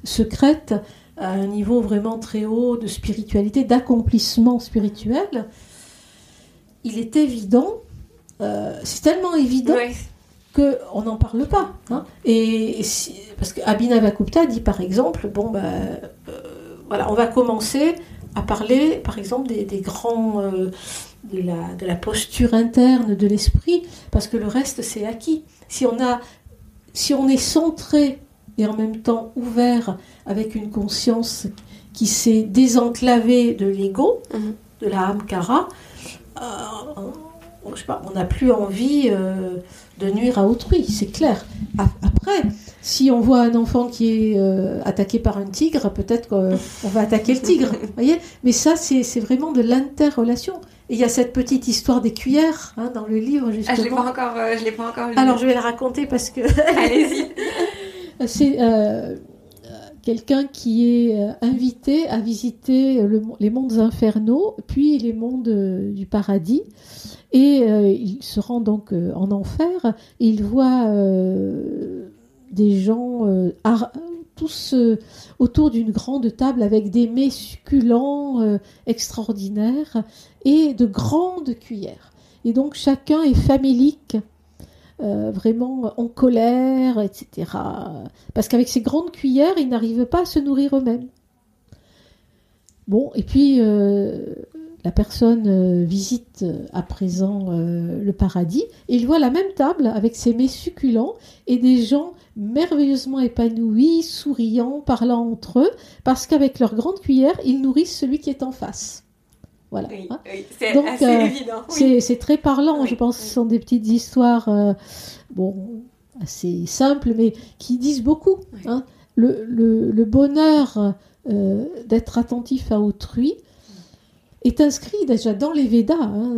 secrète, à un niveau vraiment très haut de spiritualité, d'accomplissement spirituel, il est évident, euh, c'est tellement évident Ouais. qu'on n'en parle pas. hein. Et si- parce dit par exemple, bon ben euh, voilà, on va commencer à parler par exemple des, des grands euh, de, la, de la posture interne de l'esprit, parce que le reste c'est acquis. Si on a, si on est centré et en même temps ouvert avec une conscience qui s'est désenclavée de l'ego, Mhm. de la hamkara, euh, on- je sais pas, on n'a plus envie euh, de nuire à autrui, c'est clair. Après, si on voit un enfant qui est euh, attaqué par un tigre, peut-être qu'on va attaquer le tigre, voyez Mais ça, c'est vraiment de l'interrelation. Et il y a cette petite histoire des cuillères hein, dans le livre, Ah, je l'ai justement. pas encore, euh, je l'ai pas encore lu. Alors, je vais la raconter parce que allez-y. c'est euh, quelqu'un qui est euh, invité à visiter les mondes infernaux, puis les mondes euh, du paradis. Et il se rend donc en enfer. Il voit des gens tous autour d'une grande table avec des mets succulents extraordinaires et de grandes cuillères. Et donc chacun est famélique, euh, vraiment en colère, etc. Parce qu'avec ces grandes cuillères, ils n'arrivent pas à se nourrir eux-mêmes. Bon, et puis euh, la personne euh, visite à présent le paradis et il voit la même table avec ses mets succulents et des gens merveilleusement épanouis, souriants, parlant entre eux, parce qu'avec leurs grandes cuillères, ils nourrissent celui qui est en face. Voilà. Oui, hein. oui, c'est Donc, assez euh, évident. oui. C'est très parlant, je pense. Ce sont des petites histoires, euh, bon, assez simples, mais qui disent beaucoup. Hein. Le, le- le bonheur euh, d'être attentif à autrui est inscrit déjà dans les Védas. hein.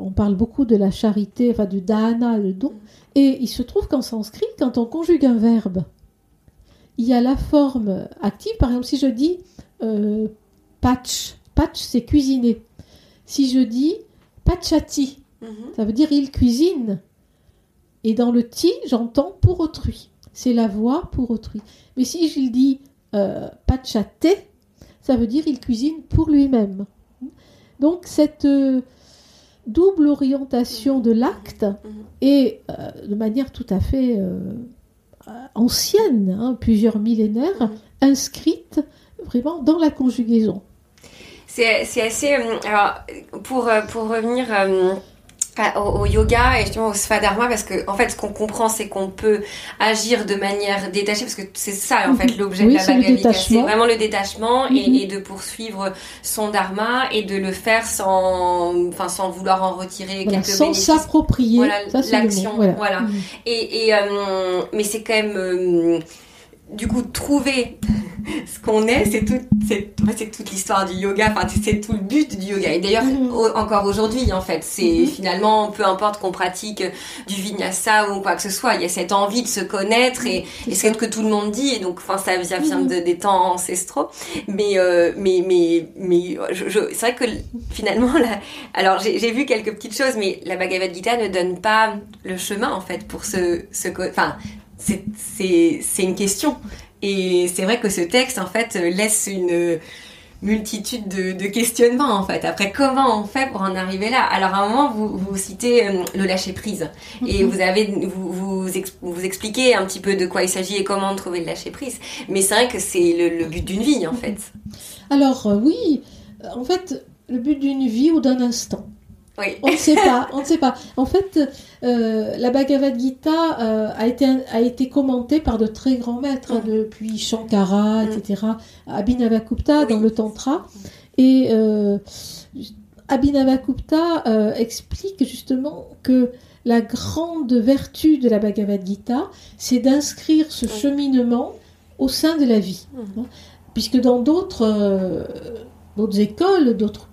On parle beaucoup de la charité, enfin du dana, le don. Et il se trouve qu'en sanskrit, quand on conjugue un verbe, il y a la forme active. Par exemple, si je dis patch, patch c'est cuisiner. Si je dis pachati, Mhm. ça veut dire il cuisine. Et dans le ti, j'entends pour autrui. C'est la voix pour autrui. Mais si je dis euh, pachate, ça veut dire il cuisine pour lui-même. Donc cette euh, double orientation de l'acte Mhm. est euh, de manière tout à fait euh, ancienne, hein, plusieurs millénaires, Mhm. inscrite vraiment dans la conjugaison. C'est assez. euh, alors, pour, euh, pour revenir euh, au, au yoga et justement au svadharma, parce que en fait, ce qu'on comprend, c'est qu'on peut agir de manière détachée, parce que c'est ça en fait l'objet. Oui, de la Bhagavad Gita. C'est vraiment le détachement et, Mhm. et de poursuivre son dharma et de le faire sans, enfin, sans vouloir en retirer Voilà, quelques sans s'approprier Voilà, l'action, voilà. Mhm. Et, et, euh, mais c'est quand même, euh, du coup, trouver ce qu'on est, c'est tout, c'est, toute l'histoire du yoga. Enfin, c'est tout le but du yoga. Et d'ailleurs, Mhm. au- encore aujourd'hui, en fait, c'est Mhm. finalement, peu importe qu'on pratique du vinyasa ou quoi que ce soit, il y a cette envie de se connaître et, ça. c'est ce que tout le monde dit. Et donc, enfin, ça vient, vient Mhm. de- des temps ancestraux. Mais, euh, mais, mais, mais, je, je- c'est vrai que finalement, là, alors j'ai, j'ai vu quelques petites choses, mais la Bhagavad Gita ne donne pas le chemin, en fait, pour ce, co- enfin, c'est, une question. Et c'est vrai que ce texte, en fait, laisse une multitude de, de questionnements, en fait. Après, comment on fait pour en arriver là? Alors, à un moment, vous, vous citez euh, le lâcher-prise. Et Mhm. vous avez, vous, vous, ex- vous expliquez un petit peu de quoi il s'agit et comment trouver le lâcher-prise. Mais c'est vrai que c'est le, le but d'une vie, en fait. Alors euh, oui, en fait, le but d'une vie ou d'un instant. Oui. On ne sait pas, on ne sait pas. En fait, euh, la Bhagavad Gita euh, a, été, a été commentée par de très grands maîtres, hein, Mm. depuis Shankara, Mm. etc., Abhinavakupta dans le Tantra. Et euh, Abhinavakupta explique justement que la grande vertu de la Bhagavad Gita, c'est d'inscrire ce cheminement au sein de la vie. Mm. Puisque dans d'autres d'autres écoles, d'autres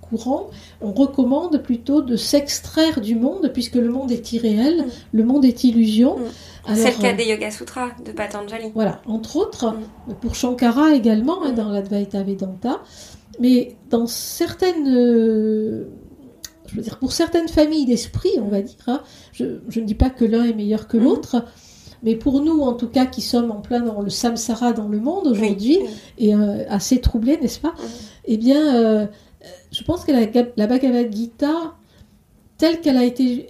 on recommande plutôt de s'extraire du monde, puisque le monde est irréel, Mm. le monde est illusion. Mm. C'est le cas euh, des Yoga Sutras de Patanjali. voilà, entre autres, pour Shankara également, hein, Mm. dans l'Advaita Vedanta, mais dans certaines, euh, je veux dire, pour certaines familles d'esprit, on va dire, hein, je, je ne dis pas que l'un est meilleur que Mm. l'autre, Mais pour nous, en tout cas, qui sommes en plein dans le samsara dans le monde aujourd'hui, et euh, assez troublés, n'est-ce pas? Eh bien, euh, je pense que la, la Bhagavad Gita, telle qu'elle a été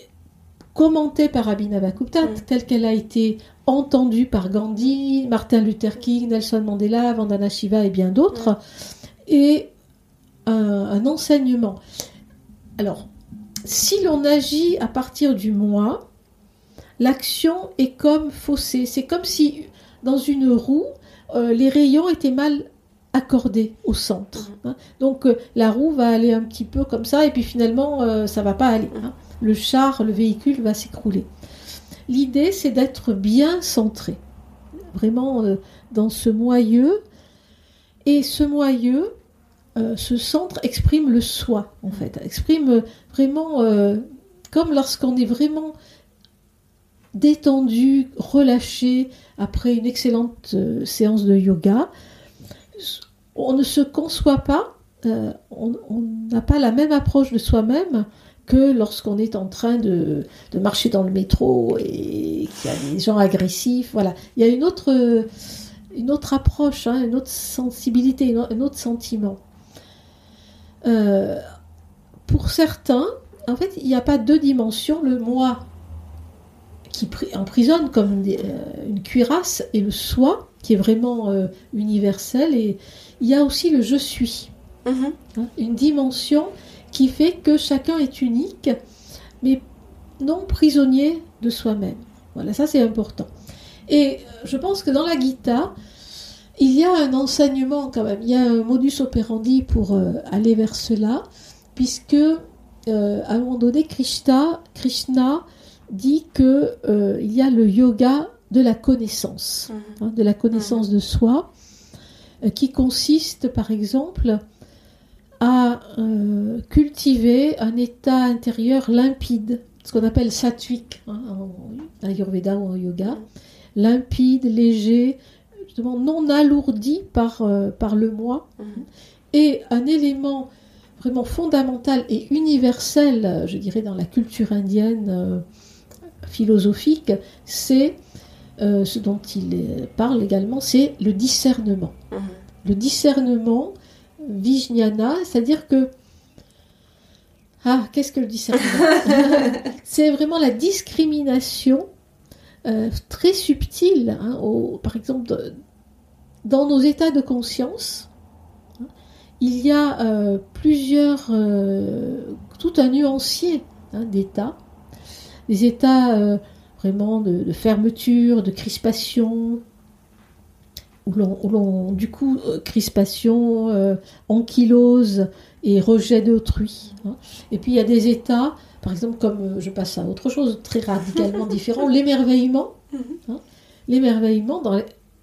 commentée par Abhinavakupta, telle qu'elle a été entendue par Gandhi, Martin Luther King, Nelson Mandela, Vandana Shiva et bien d'autres, est un enseignement. Alors, si l'on agit à partir du moi, l'action est comme faussée. C'est comme si dans une roue, euh, les rayons étaient mal accordés au centre. Mhm. Hein. Donc euh, la roue va aller un petit peu comme ça et puis finalement euh, ça va pas aller. Hein. Le char, le véhicule va s'écrouler. L'idée c'est d'être bien centré, vraiment dans ce moyeu. Et ce moyeu, ce centre exprime le soi en fait, exprime vraiment comme lorsqu'on est vraiment détendu, relâché après une excellente euh, séance de yoga. On ne se conçoit pas, euh, on n'a pas la même approche de soi-même que lorsqu'on est en train de, marcher dans le métro et qu'il y a des gens agressifs. Voilà, il y a une autre, une approche, hein, une autre sensibilité, un autre sentiment. Euh, pour certains, en fait, il n'y a pas deux dimensions. Le moi qui emprisonne comme euh, une cuirasse et le soi qui est vraiment euh, universel et il y a aussi le je suis. Mm-hmm. hein, une dimension qui fait que chacun est unique mais non prisonnier de soi-même. Voilà ça c'est important. Et euh, je pense que dans la Gita il y a un enseignement quand même. Il y a un modus operandi pour aller vers cela puisque à un moment donné Krishna, Krishna dit que euh, il y a le yoga de la connaissance, mhm. hein, de la connaissance de soi, euh, qui consiste par exemple à euh, cultiver un état intérieur limpide, ce qu'on appelle sattvique hein, en Ayurveda ou en yoga, mhm. limpide, léger, justement non alourdi par, par le moi, mhm. et un élément vraiment fondamental et universel, je dirais, dans la culture indienne philosophique, c'est euh, ce dont il parle également, c'est le discernement. Mhm. Le discernement, Vijnana, c'est-à-dire que ah, qu'est-ce que le discernement C'est vraiment la discrimination euh, très subtile, hein, par exemple, dans nos états de conscience. Hein, il y a euh, plusieurs, tout un nuancier hein, d'états des états vraiment de, fermeture, de crispation, où l'on, du coup, euh, crispation, euh, ankylose et rejet d'autrui. Hein. Et puis il y a des états, par exemple, comme je passe à autre chose, très radicalement différent, l'émerveillement. Hein. L'émerveillement,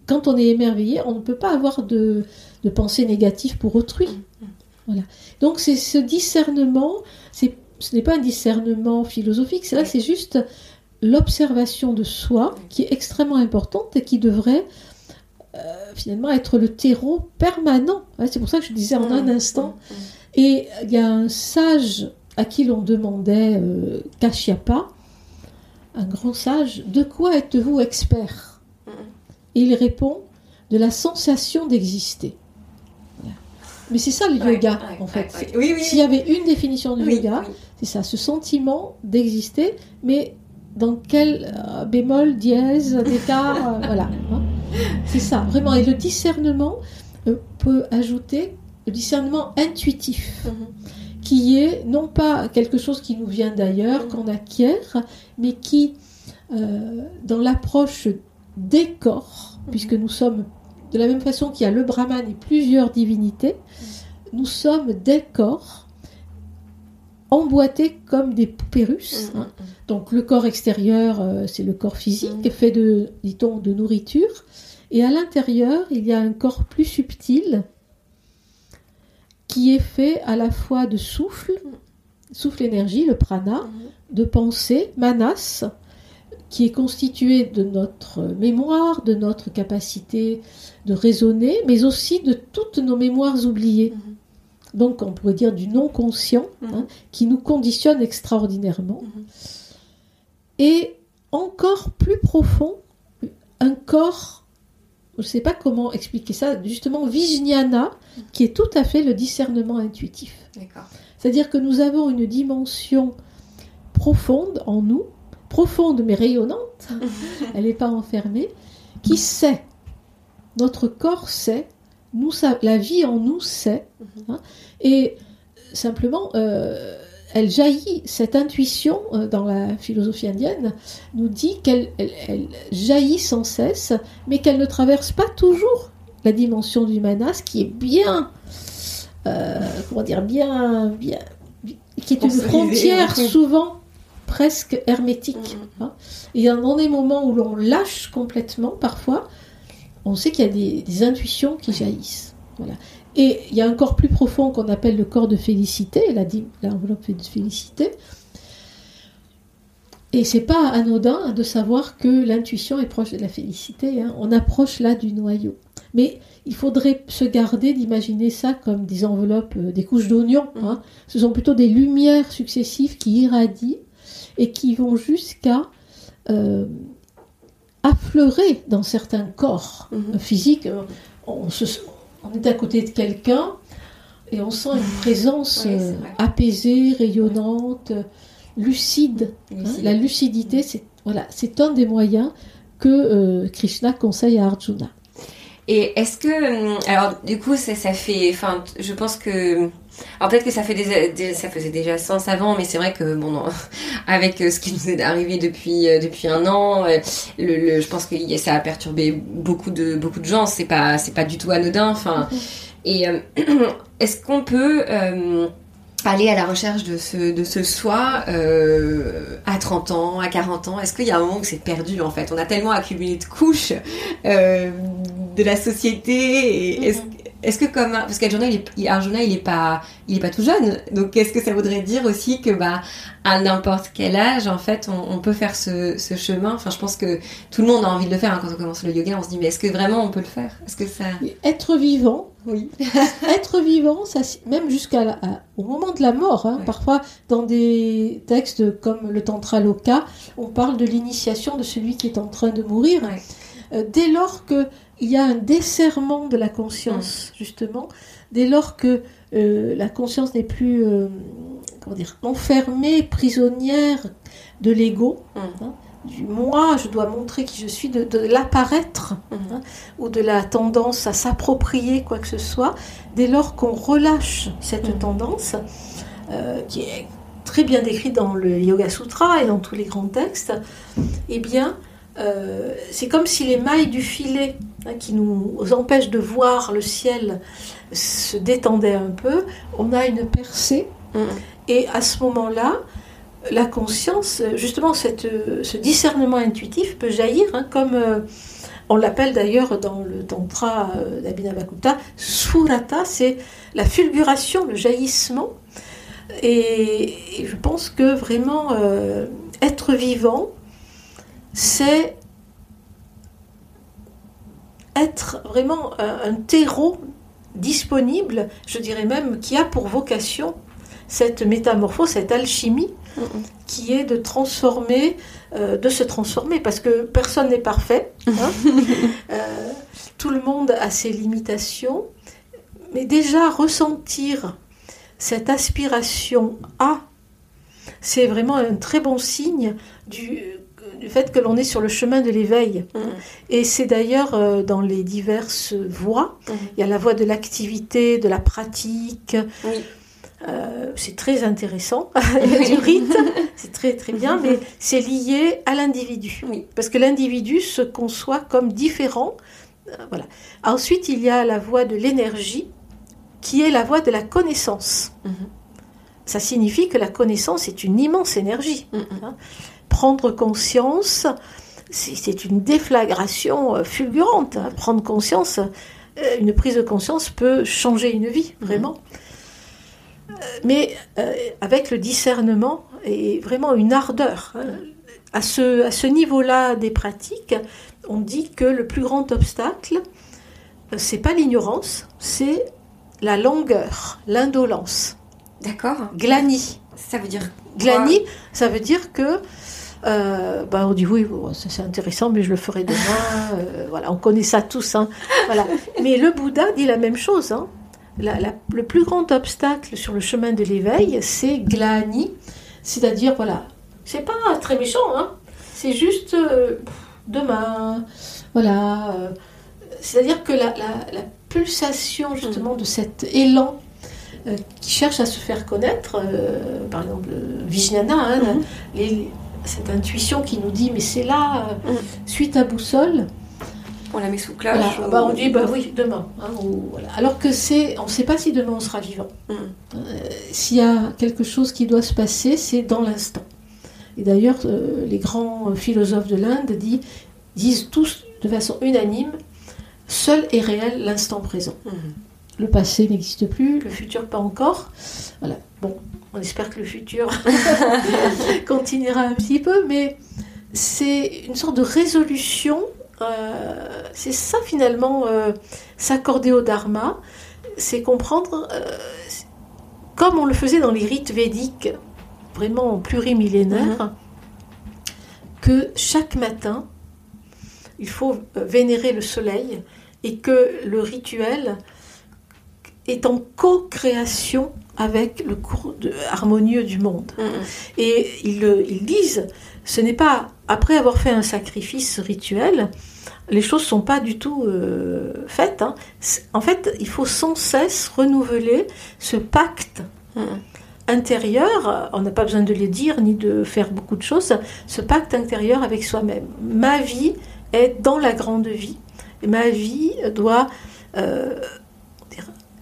quand on est émerveillé, on ne peut pas avoir de, de pensée négative pour autrui. Voilà. Donc c'est ce discernement, c'est ce n'est pas un discernement philosophique, c'est là, c'est juste l'observation de soi qui est extrêmement importante et qui devrait euh, finalement être le terreau permanent. c'est pour ça que je disais en un mmh, instant. Mmh, mmh. Et il y a un sage à qui l'on demandait, euh, Kashyapa, un grand sage, de quoi êtes-vous expert? Et il répond, de la sensation d'exister. Mais c'est ça le yoga, en fait. S'il y avait une définition du yoga, c'est ça, ce sentiment d'exister, mais dans quel euh, bémol, dièse, d'écart, euh, voilà. Hein. c'est ça, vraiment. Et le discernement euh, peut ajouter le discernement intuitif, mhm. qui est non pas quelque chose qui nous vient d'ailleurs, mhm. qu'on acquiert, mais qui, dans l'approche des corps, mhm. puisque nous sommes de la même façon qu'il y a le Brahman et plusieurs divinités, nous sommes des corps emboîtés comme des poupées russes. Hein. Mm, mm. Donc le corps extérieur, euh, c'est le corps physique, fait de, dit-on, de nourriture. Et à l'intérieur, il y a un corps plus subtil qui est fait à la fois de souffle, souffle énergie, le prana, de pensée, manas, qui est constitué de notre mémoire, de notre capacité de raisonner, mais aussi de toutes nos mémoires oubliées. Donc on pourrait dire du non-conscient, mhm. hein, qui nous conditionne extraordinairement. Et encore plus profond, un corps, je ne sais pas comment expliquer ça, justement Vijnana, qui est tout à fait le discernement intuitif. C'est-à-dire que nous avons une dimension profonde en nous, profonde mais rayonnante, elle n'est pas enfermée, qui sait, notre corps sait, nous, la vie en nous sait, Mhm. hein, et simplement, euh, elle jaillit, cette intuition euh, dans la philosophie indienne nous dit qu'elle elle- elle jaillit sans cesse, mais qu'elle ne traverse pas toujours la dimension du manas, qui est bien, euh, comment dire, bien, bien, qui est une frontière souvent presque hermétique. Mhm. hein. Et dans des moments où l'on lâche complètement, parfois, on sait qu'il y a des, des intuitions qui jaillissent. Voilà. Et il y a un corps plus profond qu'on appelle le corps de félicité, l'enveloppe de félicité. Et c'est pas anodin de savoir que l'intuition est proche de la félicité. hein. On approche là du noyau. Mais il faudrait se garder d'imaginer ça comme des enveloppes, euh, des couches d'oignons. hein. Ce sont plutôt des lumières successives qui irradient et qui vont jusqu'à euh, affleurer dans certains corps physiques. Euh, On, se- on est à côté de quelqu'un et on sent une présence Oui, euh, apaisée, rayonnante, lucide. hein. La lucidité, c'est voilà, c'est un des moyens que euh, Krishna conseille à Arjuna. Et est-ce que, hum, alors du coup, ça, ça fait, enfin, je pense que, alors peut-être que ça fait des, des- ça faisait déjà sens avant, mais c'est vrai que bon, non, avec euh, ce qui nous est arrivé depuis euh, depuis un an, euh, le, le- je pense que ça a perturbé beaucoup de beaucoup de gens. C'est pas c'est pas du tout anodin. Enfin, et euh, est-ce qu'on peut euh, aller à la recherche de ce, de ce soi euh, à 30 ans, à 40 ans? Est-ce qu'il y a un moment où c'est perdu en fait? On a tellement accumulé de couches euh, de la société. Et est-ce, est-ce que comme parce il est, il- Arjuna, il est pas il est pas tout jeune, donc est-ce que ça voudrait dire aussi que bah à n'importe quel âge en fait on, on peut faire ce, ce chemin Enfin je pense que tout le monde a envie de le faire hein, quand on commence le yoga. On se dit mais est-ce que vraiment on peut le faire? Est-ce que ça Et Être vivant, Oui. être vivant, ça, même jusqu'à au moment de la mort. hein. Ouais. Parfois, dans des textes comme le Tantra Loka, on parle de l'initiation de celui qui est en train de mourir. Ouais. Euh, dès lors que il y a un desserrement de la conscience, justement, dès lors que euh, la conscience n'est plus euh, comment dire, enfermée, prisonnière de l'ego, Mm. hein, du moi, je dois montrer qui je suis, de, de l'apparaître, Mhm. hein, ou de la tendance à s'approprier quoi que ce soit, dès lors qu'on relâche cette Mm. tendance, euh, qui est très bien décrite dans le Yoga Sutra et dans tous les grands textes, eh bien, euh, c'est comme si les mailles du filet hein, qui nous empêchent de voir le ciel se détendaient un peu. On a une percée Mhm. et à ce moment-là, la conscience, justement, cette, ce discernement intuitif peut jaillir, hein, comme euh, on l'appelle d'ailleurs dans le tantra euh, d'Abhinavakutta, surata, c'est la fulguration, le jaillissement. Et, et je pense que vraiment, euh, être vivant, c'est être vraiment un, un terreau disponible, je dirais même, qui a pour vocation cette métamorphose, cette alchimie, qui est de transformer, euh, de se transformer, parce que personne n'est parfait. hein. Euh, tout le monde a ses limitations, mais déjà ressentir cette aspiration à, c'est vraiment un très bon signe du, du fait que l'on est sur le chemin de l'éveil. Mhm. Et c'est d'ailleurs euh, dans les diverses voies, Mhm. il y a la voie de l'activité, de la pratique, Oui. euh, c'est très intéressant, il y a du rite, c'est très très bien, mais c'est lié à l'individu. Oui. Parce que l'individu se conçoit comme différent. Euh, voilà. Ensuite, il y a la voie de l'énergie, qui est la voie de la connaissance. Ça signifie que la connaissance est une immense énergie. Mhm. Prendre conscience, c'est une déflagration euh, fulgurante. hein. Prendre conscience, euh, une prise de conscience peut changer une vie, vraiment. Euh, Mais euh, avec le discernement et vraiment une ardeur. hein. À ce, à ce niveau-là des pratiques, on dit que le plus grand obstacle, c'est pas l'ignorance, c'est la langueur, l'indolence. D'accord. Glani. Ça veut dire Glani, ça veut dire que euh, bah, on dit oui, bon, c'est intéressant, mais je le ferai demain. euh, voilà, on connaît ça tous. hein. Voilà. Mais le Bouddha dit la même chose. hein. La- la- le plus grand obstacle sur le chemin de l'éveil, c'est glani, c'est-à-dire, voilà, c'est pas très méchant, hein. c'est juste euh, demain, voilà. euh, c'est-à-dire que la, pulsation, justement, de cet élan qui cherche à se faire connaître, par exemple, Vijnana, hein, Mhm. les- cette intuition qui nous dit, mais c'est là, euh, Mhm. suite à boussole, On la met sous cloche. voilà, ou- bah, on dit, bah oui, demain. hein, ou- voilà. Alors que c'est, on ne sait pas si demain on sera vivant. Mhm. S'il y a quelque chose qui doit se passer, c'est dans l'instant. Et d'ailleurs, euh, les grands philosophes de l'Inde disent tous de façon unanime, seul est réel l'instant présent. Mhm. Le passé n'existe plus, le futur pas encore. Voilà. Bon, on espère que le futur continuera un petit peu, mais c'est une sorte de résolution. euh, c'est ça finalement, euh, s'accorder au dharma, c'est comprendre, euh, comme on le faisait dans les rites védiques, vraiment plurimillénaires, que chaque matin, il faut vénérer le soleil et que le rituel est en co-création avec le cours de- harmonieux du monde. Et ils, ils disent, ce n'est pas après avoir fait un sacrifice rituel, les choses sont pas du tout euh, faites. hein. En fait, il faut sans cesse renouveler ce pacte intérieur. On n'a pas besoin de le dire ni de faire beaucoup de choses. Ce pacte intérieur avec soi-même. Ma vie est dans la grande vie. Et ma vie doit euh,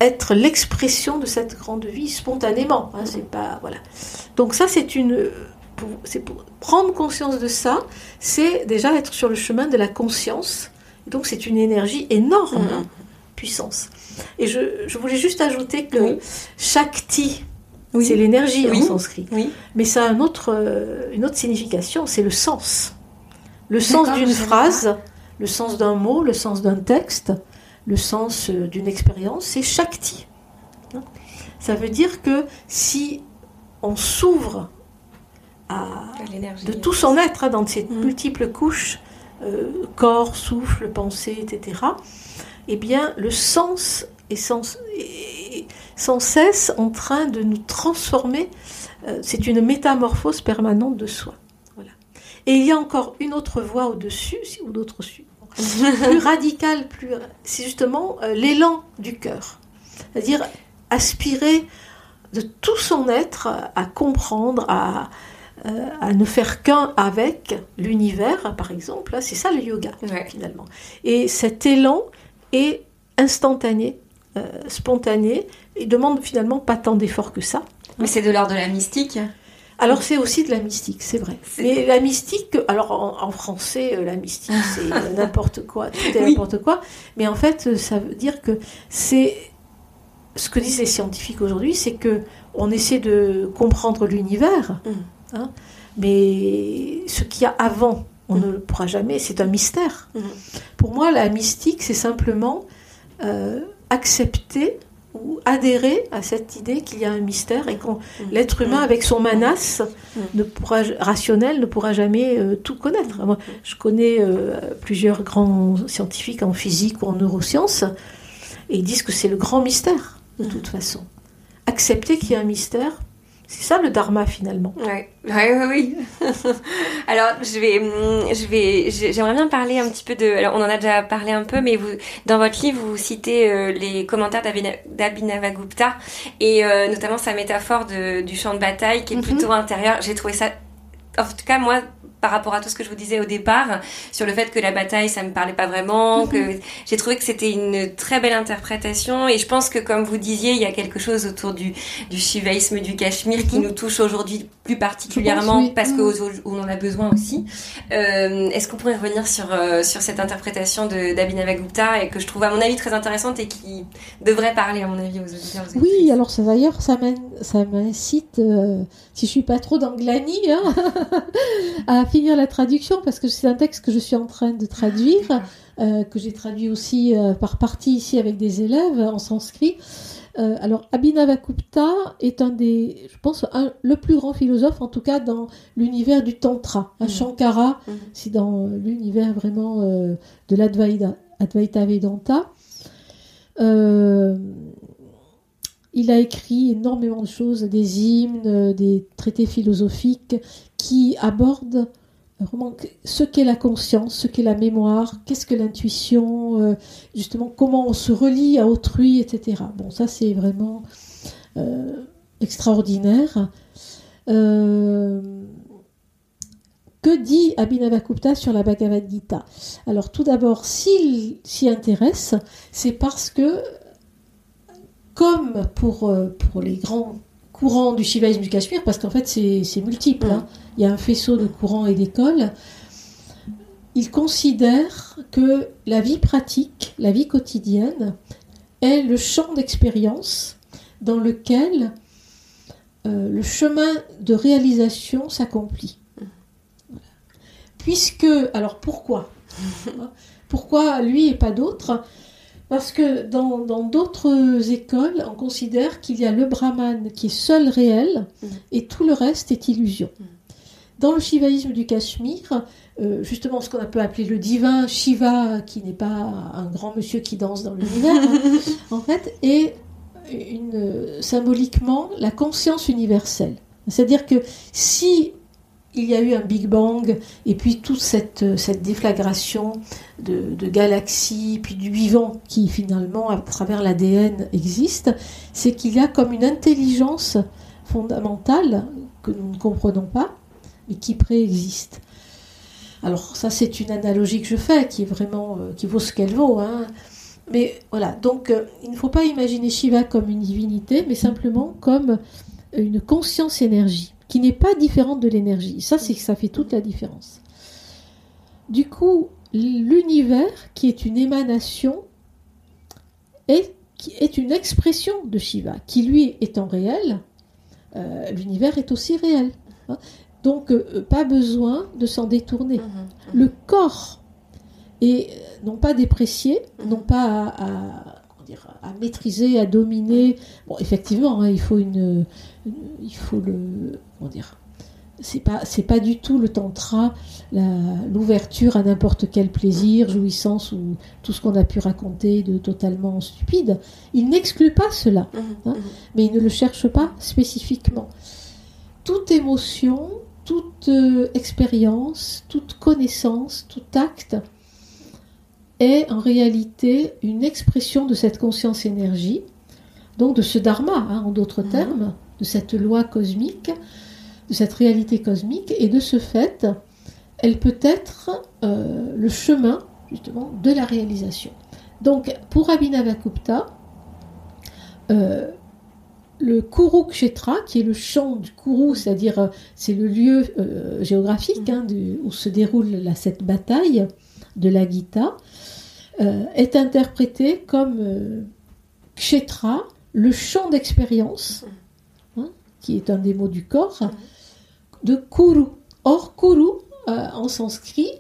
être l'expression de cette grande vie spontanément. hein, c'est pas voilà. Donc ça, c'est une pour, c'est pour prendre conscience de ça, c'est déjà être sur le chemin de la conscience. Et donc c'est une énergie énorme, Mhm. hein, puissance. Et je, je voulais juste ajouter que Oui. Shakti, Oui. c'est l'énergie Oui. en sanskrit, mais ça a un autre, euh, une autre signification, c'est le sens. Le sens d'une phrase, le sens d'un mot, le sens d'un texte, le sens euh, d'une expérience, c'est Shakti. Hein? Ça veut dire que si on s'ouvre à, de tout son être, hein, dans ses Mhm. multiples couches, euh, corps, souffle, pensée, etc., eh bien, le sens est sans, est sans cesse en train de nous transformer. Euh, c'est une métamorphose permanente de soi. Voilà. Et il y a encore une autre voie au-dessus, ou d'autres plus radicale, plus, c'est justement euh, l'élan du cœur. C'est-à-dire aspirer de tout son être à comprendre, à, euh, à ne faire qu'un avec l'univers, par exemple. C'est ça le yoga, Ouais. finalement. Et cet élan est instantané, euh, spontané, et demande finalement pas tant d'efforts que ça. Mais c'est de l'ordre de la mystique. Alors c'est aussi de la mystique, c'est vrai. Mais la mystique, alors en, en français, euh, la mystique c'est n'importe quoi, tout est Oui. n'importe quoi. Mais en fait, euh, ça veut dire que c'est ce que disent les scientifiques aujourd'hui, c'est que on essaie de comprendre l'univers, Mm. hein, mais ce qu'il y a avant, on Mm. ne le pourra jamais. C'est un mystère. Mm. Pour moi, la mystique, c'est simplement euh, accepter ou adhérer à cette idée qu'il y a un mystère et qu'on Mm. l'être humain Mm. avec son manasse Mm. ne pourra rationnel ne pourra jamais euh, tout connaître. Moi, je connais euh, plusieurs grands scientifiques en physique ou en neurosciences et ils disent que c'est le grand mystère de toute façon. Accepter qu'il y a un mystère, c'est ça le dharma finalement. Ouais, ouais, ouais, oui. alors, je vais, hum, je vais, j'ai- j'aimerais bien parler un petit peu de. Alors, on en a déjà parlé un peu, mais vous, dans votre livre, vous citez euh, les commentaires d'Abhina- d'Abhinavagupta et euh, notamment sa métaphore de, du champ de bataille qui est Mhm. plutôt intérieur. J'ai trouvé ça, en tout cas, moi. Par rapport à tout ce que je vous disais au départ, sur le fait que la bataille, ça me parlait pas vraiment, Mhm. que j'ai trouvé que c'était une très belle interprétation, et je pense que, comme vous disiez, il y a quelque chose autour du, du shivaïsme du Cachemire qui Mhm. nous touche aujourd'hui plus particulièrement oui. parce qu'au- on en a besoin aussi. Euh, Est-ce qu'on pourrait revenir sur, euh, sur cette interprétation de et que je trouve à mon avis très intéressante et qui devrait parler à mon avis aux auditeurs aux Oui, alors ça d'ailleurs, ça m'incite, euh, si je suis pas trop dans Glani, hein, à finir la traduction parce que c'est un texte que je suis en train de traduire, euh, que j'ai traduit aussi euh, par partie ici avec des élèves en sanskrit. euh, alors Abhinavakupta est un des, je pense, le plus grand philosophe, en tout cas dans l'univers du Tantra. Mmh. Shankara, mmh. c'est dans l'univers vraiment de l'Advaita Advaita Vedanta. Euh, il a écrit énormément de choses, des hymnes, des traités philosophiques qui abordent vraiment ce qu'est la conscience, ce qu'est la mémoire, qu'est-ce que l'intuition, euh, justement comment on se relie à autrui, etc. Bon, ça c'est vraiment euh, extraordinaire. Euh, que dit Abhinavakupta sur la Bhagavad Gita? Alors tout d'abord, s'il s'y intéresse, c'est parce que, comme pour, pour les grands courant du shivaïsme du Cachemire, parce qu'en fait c'est multiple. Hein. Il y a un faisceau de courants et d'écoles. Il considère que la vie pratique, la vie quotidienne, est le champ d'expérience dans lequel euh, le chemin de réalisation s'accomplit. Puisque, alors pourquoi? Pourquoi lui et pas d'autres? Parce que dans d'autres écoles, on considère qu'il y a le brahman qui est seul réel mm. et tout le reste est illusion. Mm. Dans le shivaïsme du Cachemire, euh, justement ce qu'on peut appeler le divin Shiva, qui n'est pas un grand monsieur qui danse dans l'univers, en fait, est une, symboliquement la conscience universelle. C'est-à-dire que si il y a eu un Big Bang, et puis toute cette, cette déflagration de, galaxies, puis du vivant qui finalement, à travers l'ADN, existe, c'est qu'il y a comme une intelligence fondamentale que nous ne comprenons pas, mais qui préexiste. Alors ça, c'est une analogie que je fais, qui est vraiment, euh, qui vaut ce qu'elle vaut. Hein. Mais voilà, donc euh, il ne faut pas imaginer Shiva comme une divinité, mais simplement comme une conscience énergie qui n'est pas différente de l'énergie. Ça, c'est que ça fait toute la différence. Du coup, l'univers, qui est une émanation, est, qui est une expression de Shiva, qui lui étant réel, euh, l'univers est aussi réel. Hein. Donc, euh, pas besoin de s'en détourner. Mmh, mmh. Le corps est euh, non pas déprécié, mmh. non pas à à maîtriser, à dominer. Bon, effectivement, hein, il faut une, il faut le, comment dire, c'est pas, c'est pas du tout le tantra, l'ouverture à n'importe quel plaisir, jouissance ou tout ce qu'on a pu raconter de totalement stupide. Il n'exclut pas cela, mmh, hein, mmh. mais il ne le cherche pas spécifiquement. Toute émotion, toute euh, expérience, toute connaissance, tout acte est en réalité une expression de cette conscience énergie, donc de ce dharma, hein, en d'autres mhm. termes, de cette loi cosmique, de cette réalité cosmique, et de ce fait, elle peut être euh, le chemin justement de la réalisation. Donc pour Abhinavakupta, euh, le Kuru Kshetra, qui est le champ du Kuru, c'est-à-dire euh, c'est le lieu euh, géographique hein, où se déroule la, cette bataille de la Gita, est interprété comme kshetra, le champ d'expérience, hein, qui est un des mots du corps, de kuru. Or, kuru, euh, en sanskrit,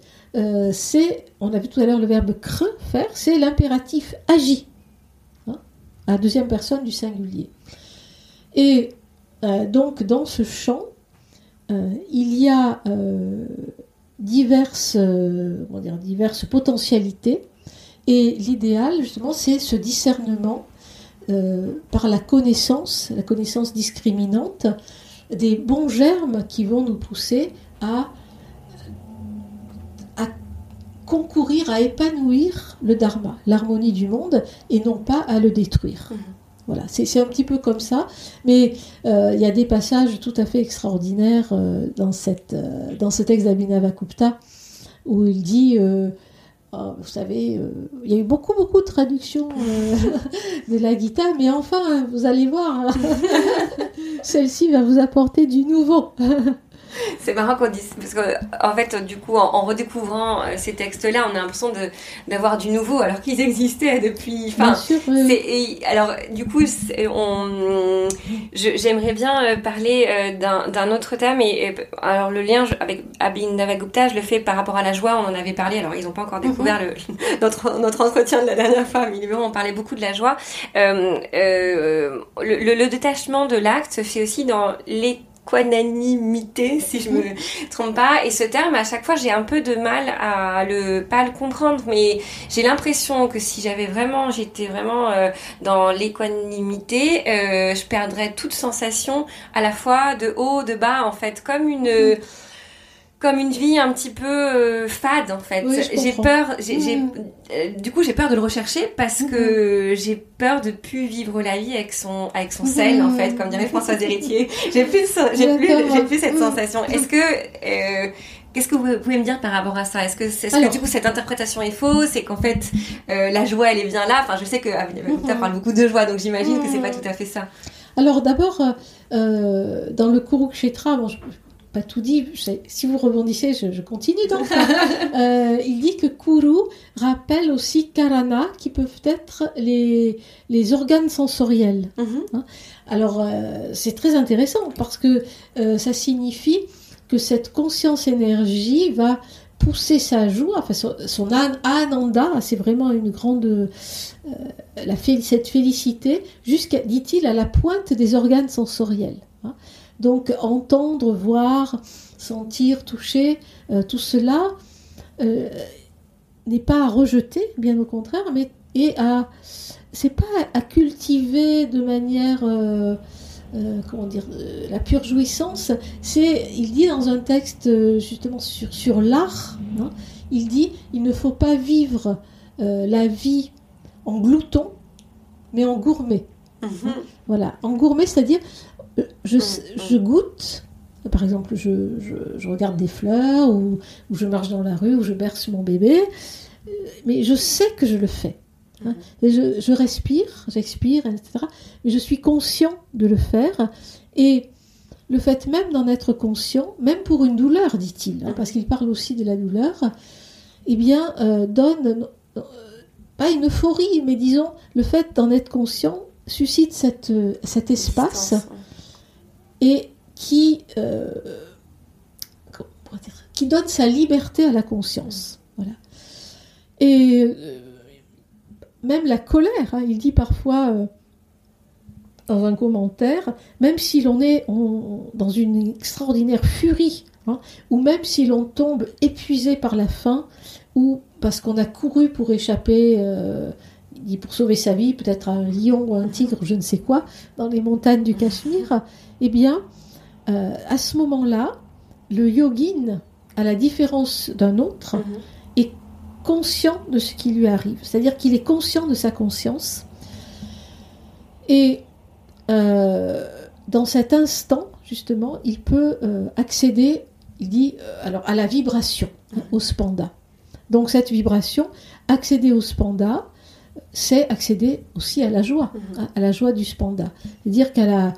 c'est, on a vu tout à l'heure le verbe kr, faire, c'est l'impératif agi, hein, à deuxième personne du singulier. Et donc, dans ce champ, il y a diverses, dire, diverses potentialités et l'idéal, justement, c'est ce discernement euh, par la connaissance, la connaissance discriminante, des bons germes qui vont nous pousser à, à concourir, à épanouir le dharma, l'harmonie du monde, et non pas à le détruire. Mmh. Voilà, c'est un petit peu comme ça, mais euh, il y a des passages tout à fait extraordinaires euh, dans, cette, dans ce texte d'Abhinavakupta où il dit Oh, vous savez, euh, il y a eu beaucoup, beaucoup de traductions euh, de la guitare, mais enfin, vous allez voir, celle-ci va vous apporter du nouveau. C'est marrant qu'on dise, parce qu'en en fait, du coup, en, redécouvrant euh, ces textes-là, on a l'impression d'avoir du nouveau, alors qu'ils existaient depuis. Enfin, sûr, et, alors, du coup, on, j'aimerais bien euh, parler euh, d'un autre thème, et, alors le lien avec Abhinava Gupta, je le fais par rapport à la joie, on en avait parlé, alors ils n'ont pas encore découvert mhm. le, notre, notre entretien de la dernière fois, mais on parlait beaucoup de la joie. le, le détachement de l'acte se fait aussi dans les quanimité, si je me trompe pas. Et ce terme, à chaque fois, j'ai un peu de mal à le pas le comprendre, mais j'ai l'impression que si j'avais vraiment, j'étais vraiment euh, dans l'équanimité, euh, je perdrais toute sensation à la fois de haut, de bas, en fait, comme une mm comme une vie un petit peu euh, fade en fait. j'ai peur, j'ai, mmh. euh, du coup j'ai peur de le rechercher parce que mmh. j'ai peur de plus vivre la vie avec son avec son sel en fait, comme dirait Françoise Héritier. j'ai plus j'ai plus j'ai plus cette mmh. sensation. Est-ce que euh, Qu'est-ce que vous pouvez me dire par rapport à ça? Est-ce que, est que du coup cette interprétation est fausse? C'est qu'en fait la joie elle est bien là Enfin, je sais que Avineva parle beaucoup de joie, donc j'imagine que c'est pas tout à fait ça. Alors d'abord, dans le Kurukshetra, bon, je, pas tout dit. Si vous rebondissez, je, continue donc. Euh, il dit que Kuru rappelle aussi Karana, qui peuvent être les, les organes sensoriels. Mhm. Hein. Alors, euh, c'est très intéressant parce que euh, ça signifie que cette conscience-énergie va pousser sa joie, enfin son, ananda, c'est vraiment une grande, la, cette félicité, jusqu'à, dit-il, à la pointe des organes sensoriels. Hein. Donc entendre, voir, sentir, toucher, euh, tout cela euh, n'est pas à rejeter, bien au contraire, mais et à c'est pas à cultiver de manière euh, comment dire la pure jouissance. C'est il dit dans un texte justement sur sur l'art, hein, il dit il ne faut pas vivre la vie en glouton, mais en gourmet. Mm-hmm. Voilà, en gourmet, c'est-à-dire je, je goûte, par exemple, je, je, regarde des fleurs, ou, ou, je marche dans la rue, ou je berce mon bébé, euh, mais je sais que je le fais. Hein. Et je, je, respire, j'expire, etc. Mais je suis conscient de le faire. Et le fait même d'en être conscient, même pour une douleur, dit-il, hein, parce qu'il parle aussi de la douleur, eh bien, euh, donne, euh, pas une euphorie, mais disons, le fait d'en être conscient suscite cette, cet espace et qui, euh, qui donne sa liberté à la conscience. Voilà. Et euh, même la colère, hein, il dit parfois euh, dans un commentaire, même si l'on est dans une extraordinaire furie, hein, ou même si l'on tombe épuisé par la faim, ou parce qu'on a couru pour échapper pour sauver sa vie, peut-être un lion ou un tigre, je ne sais quoi, dans les montagnes du Cachemire, eh bien, euh, à ce moment-là, le yogin, à la différence d'un autre, mhm. est conscient de ce qui lui arrive. C'est-à-dire qu'il est conscient de sa conscience. Et euh, dans cet instant, justement, il peut euh, accéder, il dit, alors à la vibration, au spanda. Donc cette vibration, accéder au spanda, c'est accéder aussi à la joie, mhm. à, la joie du spanda. C'est-à-dire qu'à la,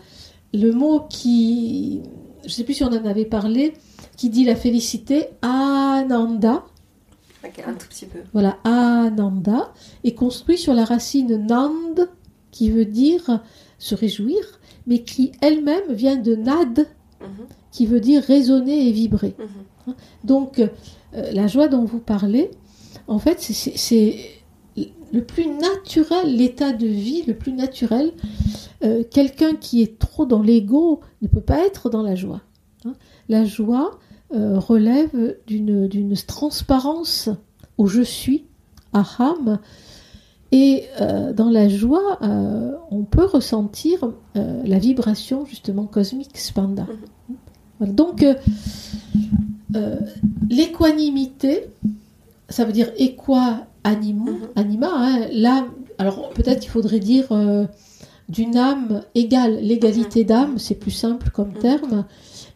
le mot qui, je ne sais plus si on en avait parlé, qui dit la félicité, Ananda. un tout petit peu. Voilà, Ananda, est construit sur la racine Nand, qui veut dire se réjouir, mais qui elle-même vient de Nad, mhm. qui veut dire résonner et vibrer. Mhm. Donc, euh, la joie dont vous parlez, en fait, c'est le plus naturel, l'état de vie le plus naturel. Euh, quelqu'un qui est trop dans l'ego ne peut pas être dans la joie. Hein. La joie euh, relève d'une transparence au je suis, aham. Et euh, dans la joie, on peut ressentir la vibration justement cosmique, spanda. Donc, l'équanimité, ça veut dire équa anima, mhm. anima hein, l'âme. Alors peut-être il faudrait dire euh, d'une âme égale. L'égalité mhm. d'âme, c'est plus simple comme mhm. terme.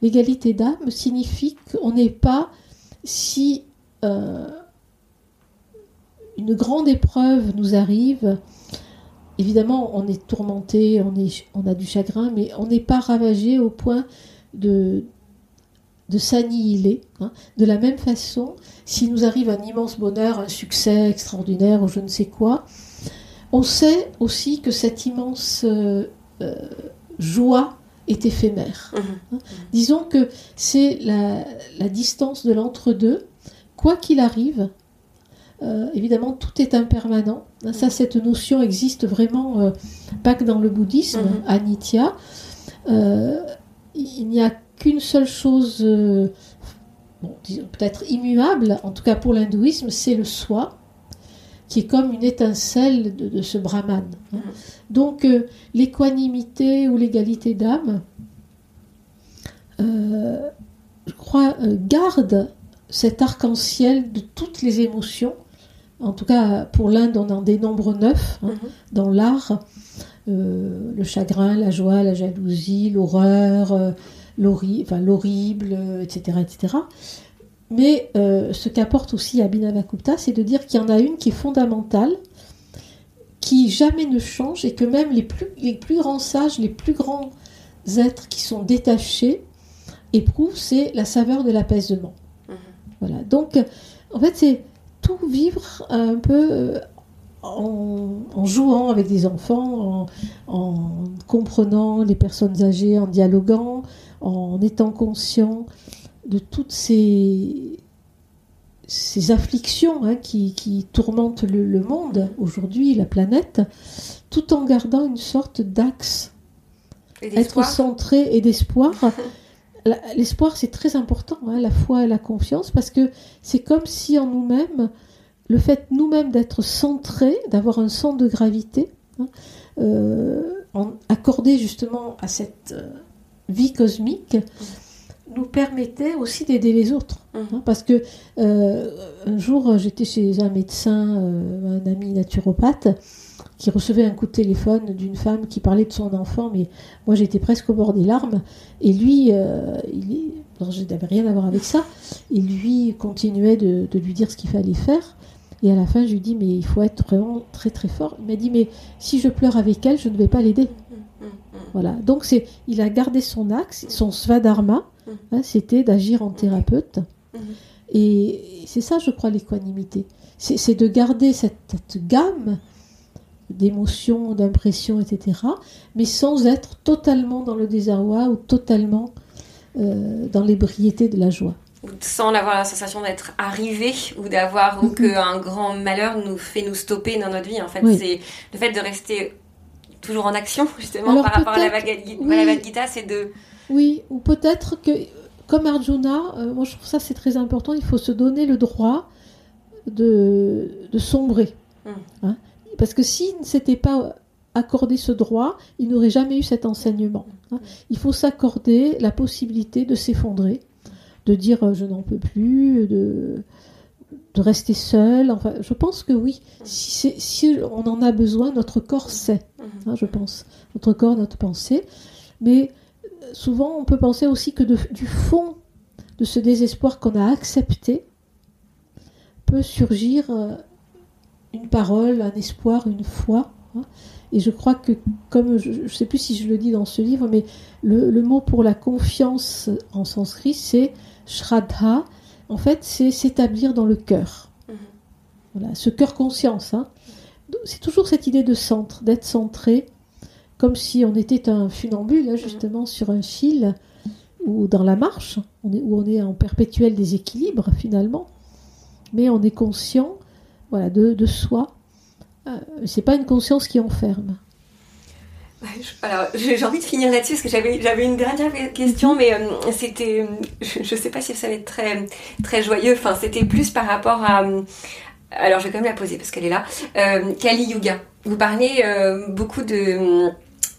L'égalité d'âme signifie qu'on n'est pas si euh, une grande épreuve nous arrive. Évidemment, on est tourmenté, on, est, on a du chagrin, mais on n'est pas ravagé au point de de s'annihiler. Hein. De la même façon, s'il nous arrive un immense bonheur, un succès extraordinaire ou je ne sais quoi, on sait aussi que cette immense euh, euh, joie est éphémère. Mhm. Hein. Disons que c'est la, la distance de l'entre-deux. Quoi qu'il arrive, euh, évidemment, tout est impermanent. Hein, Ça, cette notion existe vraiment euh, pas que dans le bouddhisme, à Nitya. Euh, il n'y a qu'une seule chose, euh, bon, peut-être immuable, en tout cas pour l'hindouisme, c'est le soi, qui est comme une étincelle de, de ce brahman. hein. Mhm. Donc, euh, l'équanimité ou l'égalité d'âme, euh, je crois, garde cet arc-en-ciel de toutes les émotions. En tout cas, pour l'Inde, on en dénombre neuf hein, Mhm. dans l'art. Euh, le chagrin, la joie, la jalousie, l'horreur, euh, l'horrible, euh, etc., etc. Mais euh, ce qu'apporte aussi Abhinavagupta, c'est de dire qu'il y en a une qui est fondamentale, qui jamais ne change et que même les plus, les plus grands sages, les plus grands êtres qui sont détachés éprouvent, c'est la saveur de l'apaisement. Mhm. Voilà. Donc, en fait, c'est tout vivre un peu euh, en, en jouant avec des enfants, en, en comprenant les personnes âgées, en dialoguant, en étant conscient de toutes ces, ces afflictions hein, qui, qui tourmentent le, le monde aujourd'hui, la planète, tout en gardant une sorte d'axe être centré et d'espoir. L'espoir, c'est très important, hein, la foi et la confiance, parce que c'est comme si en nous-mêmes, le fait nous-mêmes d'être centrés, d'avoir un centre de gravité, hein, euh, en- accordé justement à cette euh, vie cosmique, nous permettait aussi d'aider les autres. Mhm. hein, parce que euh, un jour, j'étais chez un médecin, euh, un ami naturopathe, qui recevait un coup de téléphone d'une femme qui parlait de son enfant, mais moi j'étais presque au bord des larmes. Et lui, euh, il non, je n'avais rien à voir avec ça. Et lui continuait de, de lui dire ce qu'il fallait faire. Et à la fin, je lui dis, mais il faut être vraiment très très fort. Il m'a dit, mais si je pleure avec elle, je ne vais pas l'aider. Voilà. Donc c'est, il a gardé son axe, son svadharma, Mhm. hein, c'était d'agir en thérapeute. Mhm. Et c'est ça, je crois, l'équanimité. C'est c'est de garder cette, cette gamme d'émotions, d'impressions, etc., mais sans être totalement dans le désarroi ou totalement euh, dans l'ébriété de la joie. Sans avoir la sensation d'être arrivé ou d'avoir ou Mhm. qu'un grand malheur nous fait nous stopper dans notre vie. En fait, Oui. c'est le fait de rester toujours en action, justement, Alors par rapport à la Bhagavad oui. Gita, c'est de. Oui, ou peut-être que, comme Arjuna, euh, moi je trouve ça c'est très important, il faut se donner le droit de, de sombrer. Mm. Hein. Parce que s'il ne s'était pas accordé ce droit, il n'aurait jamais eu cet enseignement. hein. Il faut s'accorder la possibilité de s'effondrer, de dire euh, je n'en peux plus, de, de rester seul. Enfin, je pense que oui, si, on en a besoin, notre corps sait Mhm. hein, je pense. Notre corps, notre pensée. Mais euh, souvent, on peut penser aussi que de- du fond de ce désespoir qu'on a accepté peut surgir euh, une parole, un espoir, une foi. hein. Et je crois que, comme je ne sais plus si je le dis dans ce livre, mais le, le mot pour la confiance en sanskrit, c'est shraddha. En fait, c'est s'établir dans le cœur. Mhm. Voilà, ce cœur conscience. hein. C'est toujours cette idée de centre, d'être centré, comme si on était un funambule, hein, justement, sur un fil ou dans la marche, on est, où on est en perpétuel déséquilibre finalement, mais on est conscient voilà, de, de soi. Euh, c'est pas une conscience qui enferme. Alors, j'ai envie de finir là-dessus parce que j'avais j'avais une dernière question, mais euh, c'était, je, je sais pas si ça va être très très joyeux. Enfin, c'était plus par rapport à. euh, alors, je vais quand même la poser parce qu'elle est là. Euh, Kali Yuga. Vous parlez euh, beaucoup de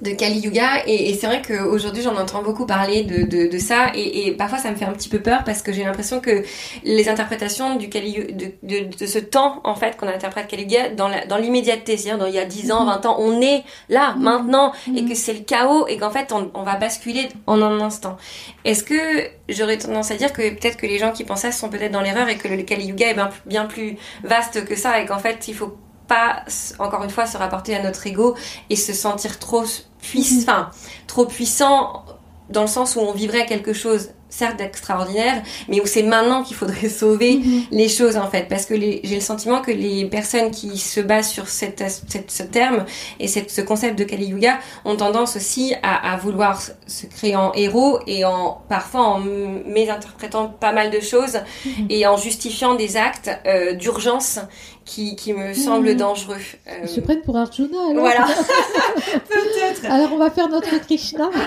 de Kali Yuga et, et c'est vrai qu'aujourd'hui j'en entends beaucoup parler de, de, de ça et, et parfois ça me fait un petit peu peur parce que j'ai l'impression que les interprétations du Kali de, de, de ce temps en fait qu'on interprète Kali Yuga dans l'immédiateté c'est-à-dire dans il y a 10 ans 20 ans on est là Mhm. maintenant et Mhm. que c'est le chaos et qu'en fait on, on va basculer en un instant. Est-ce que j'aurais tendance à dire que peut-être que les gens qui pensent ça sont peut-être dans l'erreur et que le Kali Yuga est bien, bien plus vaste que ça et qu'en fait il faut pas encore une fois se rapporter à notre ego et se sentir trop puissant, Mhm. enfin trop puissant dans le sens où on vivrait quelque chose certes d'extraordinaire, mais où c'est maintenant qu'il faudrait sauver Mhm. les choses en fait, parce que j'ai le sentiment que les personnes qui se basent sur cette, cette- ce terme et cette, ce concept de Kali Yuga ont tendance aussi à, à vouloir se créer en héros et en parfois en mésinterprétant pas mal de choses Mhm. et en justifiant des actes euh, d'urgence qui, qui me semblent Mhm. dangereux. Euh, Ils se prennent pour Arjuna alors. voilà, peut-être. Alors on va faire notre Krishna.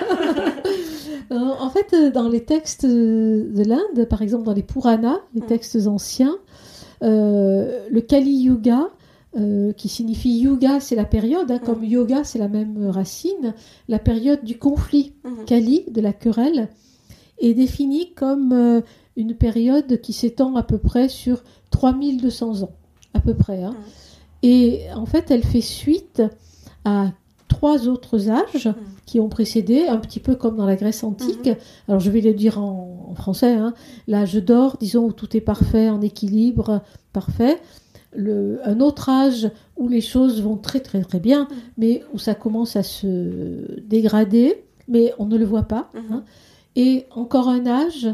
Euh, en fait, euh, dans les textes de l'Inde, par exemple dans les Puranas, les Mm. textes anciens, euh, le Kali Yuga, euh, qui signifie yuga, c'est la période, hein, comme yoga, c'est la même racine, la période du conflit. Kali, de la querelle, est définie comme euh, une période qui s'étend à peu près sur 3200 ans, peu près. hein. Mm. Et en fait, elle fait suite à trois autres âges Mm. qui ont précédé, un petit peu comme dans la Grèce antique. Alors je vais le dire en, en français. hein. L'âge d'or, disons, où tout est parfait, en équilibre, parfait. Le, un autre âge où les choses vont très très très bien, Mhm. mais où ça commence à se dégrader, mais on ne le voit pas. Mhm. hein. Et encore un âge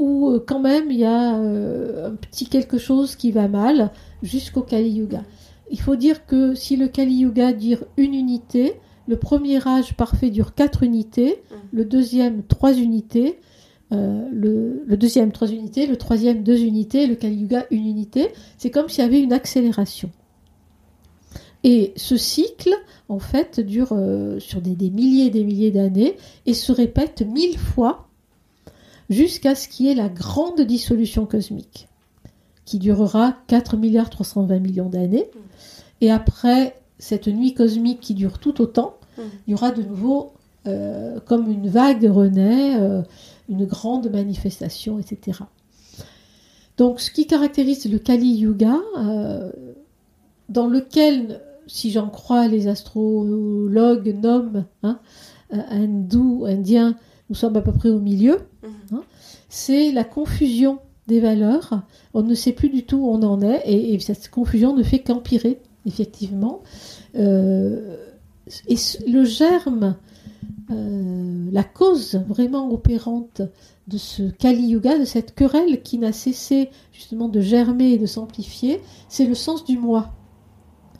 où euh, quand même il y a euh, un petit quelque chose qui va mal jusqu'au Kali Yuga. Il faut dire que si le Kali Yuga dure une unité, le premier âge parfait dure quatre unités, Mhm. le deuxième trois unités, euh, le, le deuxième trois unités, le troisième deux unités, le Kali Yuga une unité. C'est comme s'il y avait une accélération. Et ce cycle, en fait, dure euh, sur des, des milliers et des milliers d'années et se répète mille fois jusqu'à ce qu'il y ait la grande dissolution cosmique, qui durera 4 milliards 320 millions d'années. Et après cette nuit cosmique qui dure tout autant, Mm. il y aura de nouveau, euh, comme une vague renaît, euh, une grande manifestation, etc. Donc, ce qui caractérise le Kali Yuga, euh, dans lequel, si j'en crois les astrologues nomment hein, hindous, indiens, nous sommes à peu près au milieu, Mhm. c'est la confusion des valeurs. On ne sait plus du tout où on en est et, et cette confusion ne fait qu'empirer, effectivement. Euh, et le germe, euh, la cause vraiment opérante de ce Kali Yuga, de cette querelle qui n'a cessé justement de germer et de s'amplifier, c'est le sens du moi,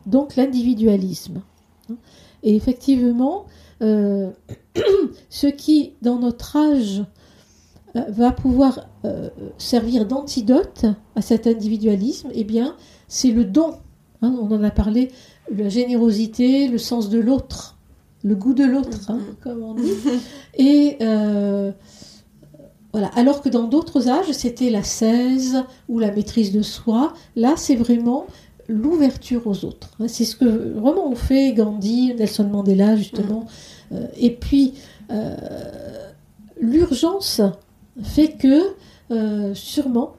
donc l'individualisme. Et effectivement, euh, ce qui, dans notre âge, euh, va pouvoir euh, servir d'antidote à cet individualisme, eh bien, c'est le don. Hein, on en a parlé, la générosité, le sens de l'autre, le goût de l'autre, hein, Mhm. comme on dit. Et voilà. Alors que dans d'autres âges, c'était la cèse ou la maîtrise de soi. Là, c'est vraiment l'ouverture aux autres. hein. C'est ce que vraiment on fait Gandhi, Nelson Mandela, justement. Euh, et puis, euh, l'urgence fait que, euh, sûrement,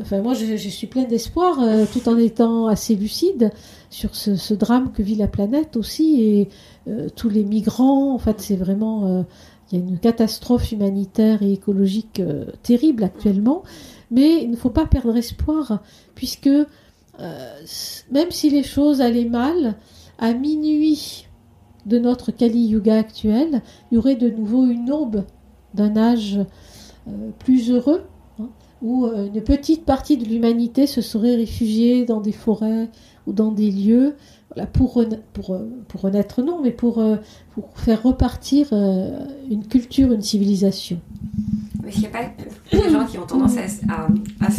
enfin moi je, je suis pleine d'espoir, euh, tout en étant assez lucide sur ce, ce drame que vit la planète aussi, et euh, tous les migrants, en fait c'est vraiment... euh, il y a une catastrophe humanitaire et écologique terrible actuellement, mais il ne faut pas perdre espoir, puisque même si les choses allaient mal, à minuit de notre Kali Yuga actuel, il y aurait de nouveau une aube d'un âge euh, plus heureux, hein, où euh, une petite partie de l'humanité se serait réfugiée dans des forêts ou dans des lieux, pour, pour, euh, renaître, non, mais pour, euh, faire repartir euh, une culture, une civilisation. Mais il n'y a pas des gens qui ont tendance à, à- à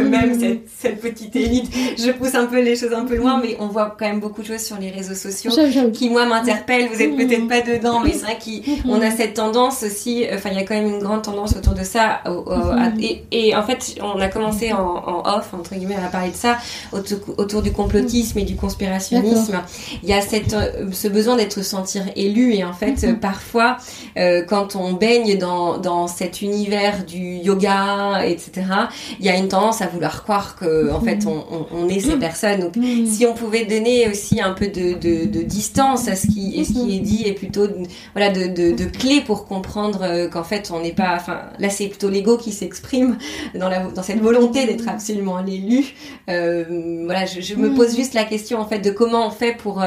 eux-mêmes, cette, cette petite élite. Je pousse un peu les choses un peu loin, mais on voit quand même beaucoup de choses sur les réseaux sociaux qui, moi, m'interpellent. Vous êtes Mhm. peut-être pas dedans, mais c'est vrai qu'on a cette tendance aussi, enfin, il y a quand même une grande tendance autour de ça. au- au- à- et, et en fait, on a commencé en, en off, entre guillemets, à parler de ça, autour, autour du complotisme et du conspirationnisme. Il y a cette, euh, ce besoin d'être sentir élu, et en fait, euh, parfois, euh, quand on baigne dans, dans cet univers du yoga, etc., il y a une tendance à vouloir croire que en fait on, on, est ces personnes. Donc si on pouvait donner aussi un peu de, de, de distance à ce qui, est ce qui est dit et plutôt voilà de, de, de clés pour comprendre qu'en fait on n'est pas. Enfin là c'est plutôt l'ego qui s'exprime dans la dans cette volonté d'être absolument l'élu. Euh, voilà, je, je, me pose juste la question en fait de comment on fait pour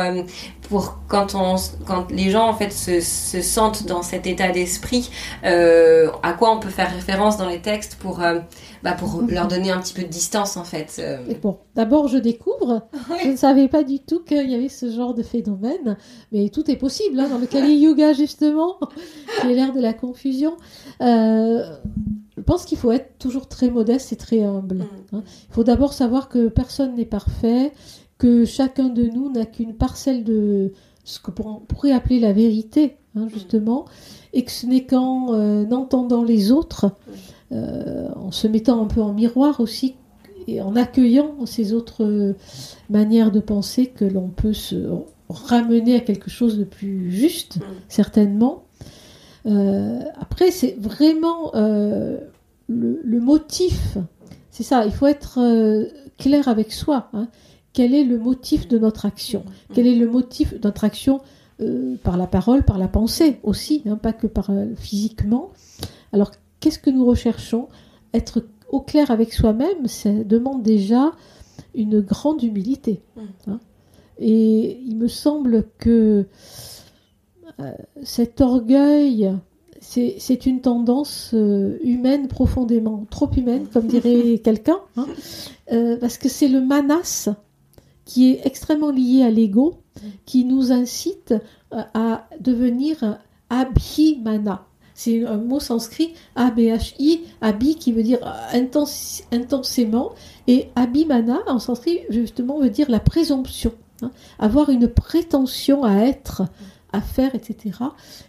pour quand on quand les gens en fait se, se sentent dans cet état d'esprit euh, à quoi on peut faire référence dans les textes pour euh, bah, pour mhm. leur donner un petit peu de distance en fait euh. bon d'abord je découvre je ne savais pas du tout qu'il y avait ce genre de phénomène mais tout est possible hein, dans le Kali Yoga justement qui est l'air de la confusion je pense qu'il faut être toujours très modeste et très humble. Mm. Hein. Il faut d'abord savoir que personne n'est parfait, que chacun de nous n'a qu'une parcelle de ce que pourrait appeler la vérité, hein, justement, et que ce n'est qu'en euh, entendant les autres, euh, en se mettant un peu en miroir aussi, et en accueillant ces autres euh, manières de penser que l'on peut se ramener à quelque chose de plus juste, certainement. après, c'est vraiment le, le, motif. C'est ça, il faut être clair avec soi. Hein quel est le motif de notre action? Quel est le motif de notre action euh, par la parole, par la pensée aussi, hein, pas que par euh, physiquement. Alors, qu'est-ce que nous recherchons? Être au clair avec soi-même, ça demande déjà une grande humilité. Mm. Hein. Et il me semble que euh, cet orgueil, c'est une tendance humaine profondément, trop humaine, comme dirait quelqu'un, hein. parce que c'est le manas qui est extrêmement lié à l'ego, qui nous incite euh, à devenir abhimana. C'est un mot sanskrit, A-B-H-I, abhi qui veut dire intensément, et abhimana en sanskrit justement veut dire la présomption, hein. avoir une prétention à être, à faire, etc.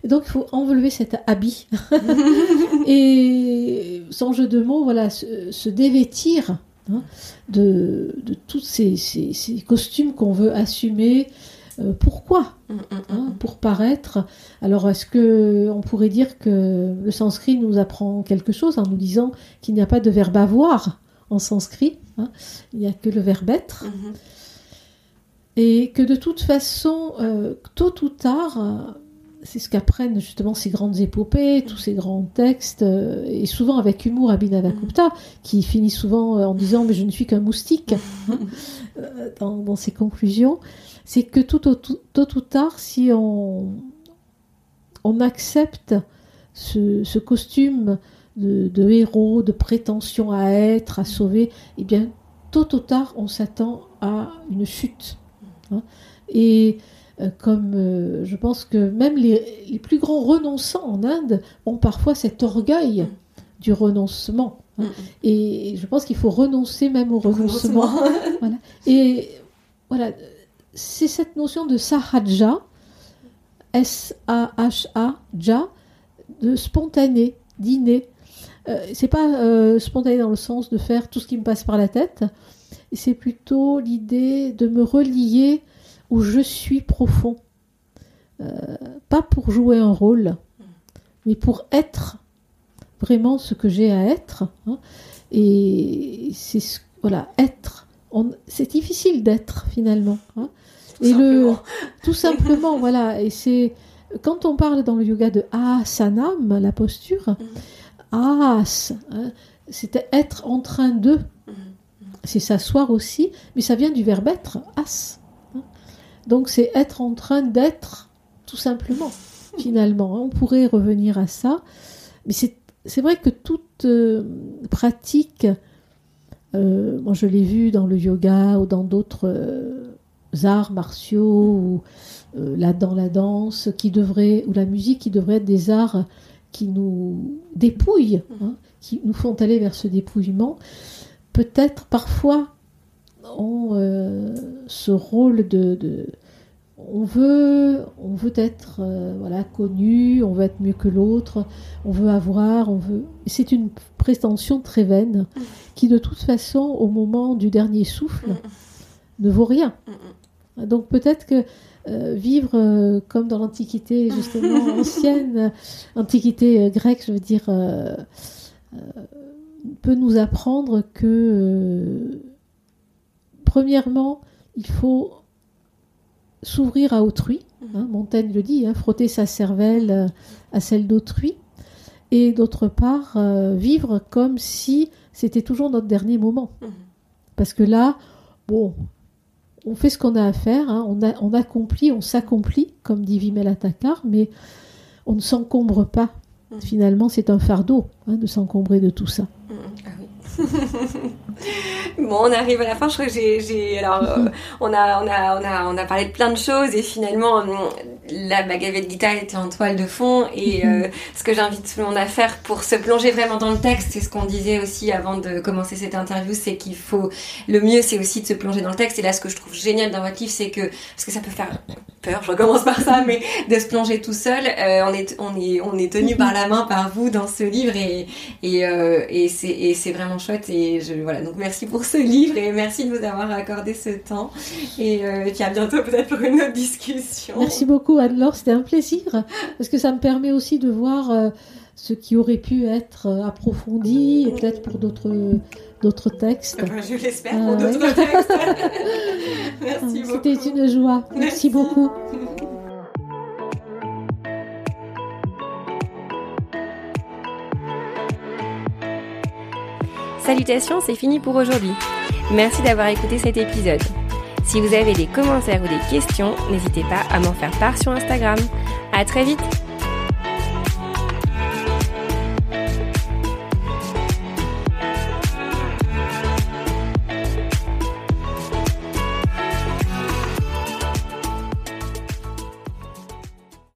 Et donc il faut enlever cet habit et sans jeu de mots, voilà, se dévêtir Hein, de, de, tous ces, ces, costumes qu'on veut assumer. Euh, pourquoi mm, mm, hein, mm, Pour paraître. Alors, est-ce que on pourrait dire que le sanskrit nous apprend quelque chose en nous disant qu'il n'y a pas de verbe avoir en sanskrit hein, Il n'y a que le verbe être. Et que de toute façon, euh, tôt ou tard, c'est ce qu'apprennent justement ces grandes épopées, tous ces grands textes, euh, et souvent avec humour Abhinavagupta, qui finit souvent en disant mais je ne suis qu'un moustique euh, dans, ses conclusions, c'est que tout au, tôt ou tard, si on, on accepte ce, costume de, héros, de prétention à être, à sauver, eh bien tôt ou tard on s'attend à une chute. Hein. et euh, comme euh, je pense que même les, plus grands renonçants en Inde ont parfois cet orgueil du renoncement. Hein. Et je pense qu'il faut renoncer même au renoncement. Et voilà, c'est cette notion de sahaja, S-A-H-A, ja, de spontané, d'inné. Euh, c'est pas spontané dans le sens de faire tout ce qui me passe par la tête, c'est plutôt l'idée de me relier où je suis profond. Euh, pas pour jouer un rôle, mais pour être vraiment ce que j'ai à être. Hein. Et c'est voilà, être. C'est difficile d'être finalement. Hein. Tout et simplement. le tout simplement, voilà. Et c'est quand on parle dans le yoga de asanam, la posture, mm. as, hein, c'était être en train de. Mm. C'est s'asseoir aussi, mais ça vient du verbe être, as. Donc c'est être en train d'être, tout simplement, finalement. On pourrait revenir à ça. Mais c'est vrai que toute euh, pratique, euh, moi je l'ai vu dans le yoga ou dans d'autres euh, arts martiaux, ou là, dans la danse, qui devrait, ou la musique, qui devrait être des arts qui nous dépouillent, hein, qui nous font aller vers ce dépouillement. Peut-être parfois ont euh, ce rôle de, on veut on veut être euh, voilà connu on veut être mieux que l'autre on veut avoir on veut c'est une prétention très vaine qui de toute façon au moment du dernier souffle ne vaut rien donc peut-être que euh, vivre comme dans l'antiquité justement ancienne antiquité grecque je veux dire peut nous apprendre que, premièrement, il faut s'ouvrir à autrui. Hein, Montaigne le dit, hein, frotter sa cervelle à celle d'autrui. Et d'autre part, vivre comme si c'était toujours notre dernier moment. Parce que là, bon, on fait ce qu'on a à faire, hein. on, a, on accomplit, on s'accomplit, comme dit Vimel Atakar, mais on ne s'encombre pas. Mmh. Finalement, c'est un fardeau hein, de s'encombrer de tout ça. Mmh. Ah bon, on arrive à la fin. Je crois que j'ai, alors, euh, on a, on a, on a, on a parlé de plein de choses et finalement, hum, la Bhagavad Gita était en toile de fond et euh, ce que j'invite tout le monde à faire pour se plonger vraiment dans le texte, c'est ce qu'on disait aussi avant de commencer cette interview, c'est qu'il faut, le mieux, c'est aussi de se plonger dans le texte. Et là, ce que je trouve génial dans votre livre, c'est que, parce que ça peut faire peur, je recommence par ça, mais de se plonger tout seul, euh, on est, on est, on est tenu par la main par vous dans ce livre et, et, c'est, et c'est vraiment chouette. Et je, voilà, donc merci pour ce livre et merci de nous avoir accordé ce temps. Et euh, à bientôt peut-être pour une autre discussion. Merci beaucoup Anne-Laure, c'était un plaisir parce que ça me permet aussi de voir euh, ce qui aurait pu être euh, approfondi et peut-être pour d'autres d'autres textes. je l'espère pour ah, d'autres textes. merci beaucoup. C'était une joie. merci beaucoup. Salutations, c'est fini pour aujourd'hui. Merci d'avoir écouté cet épisode. Si vous avez des commentaires ou des questions, n'hésitez pas à m'en faire part sur Instagram. À très vite!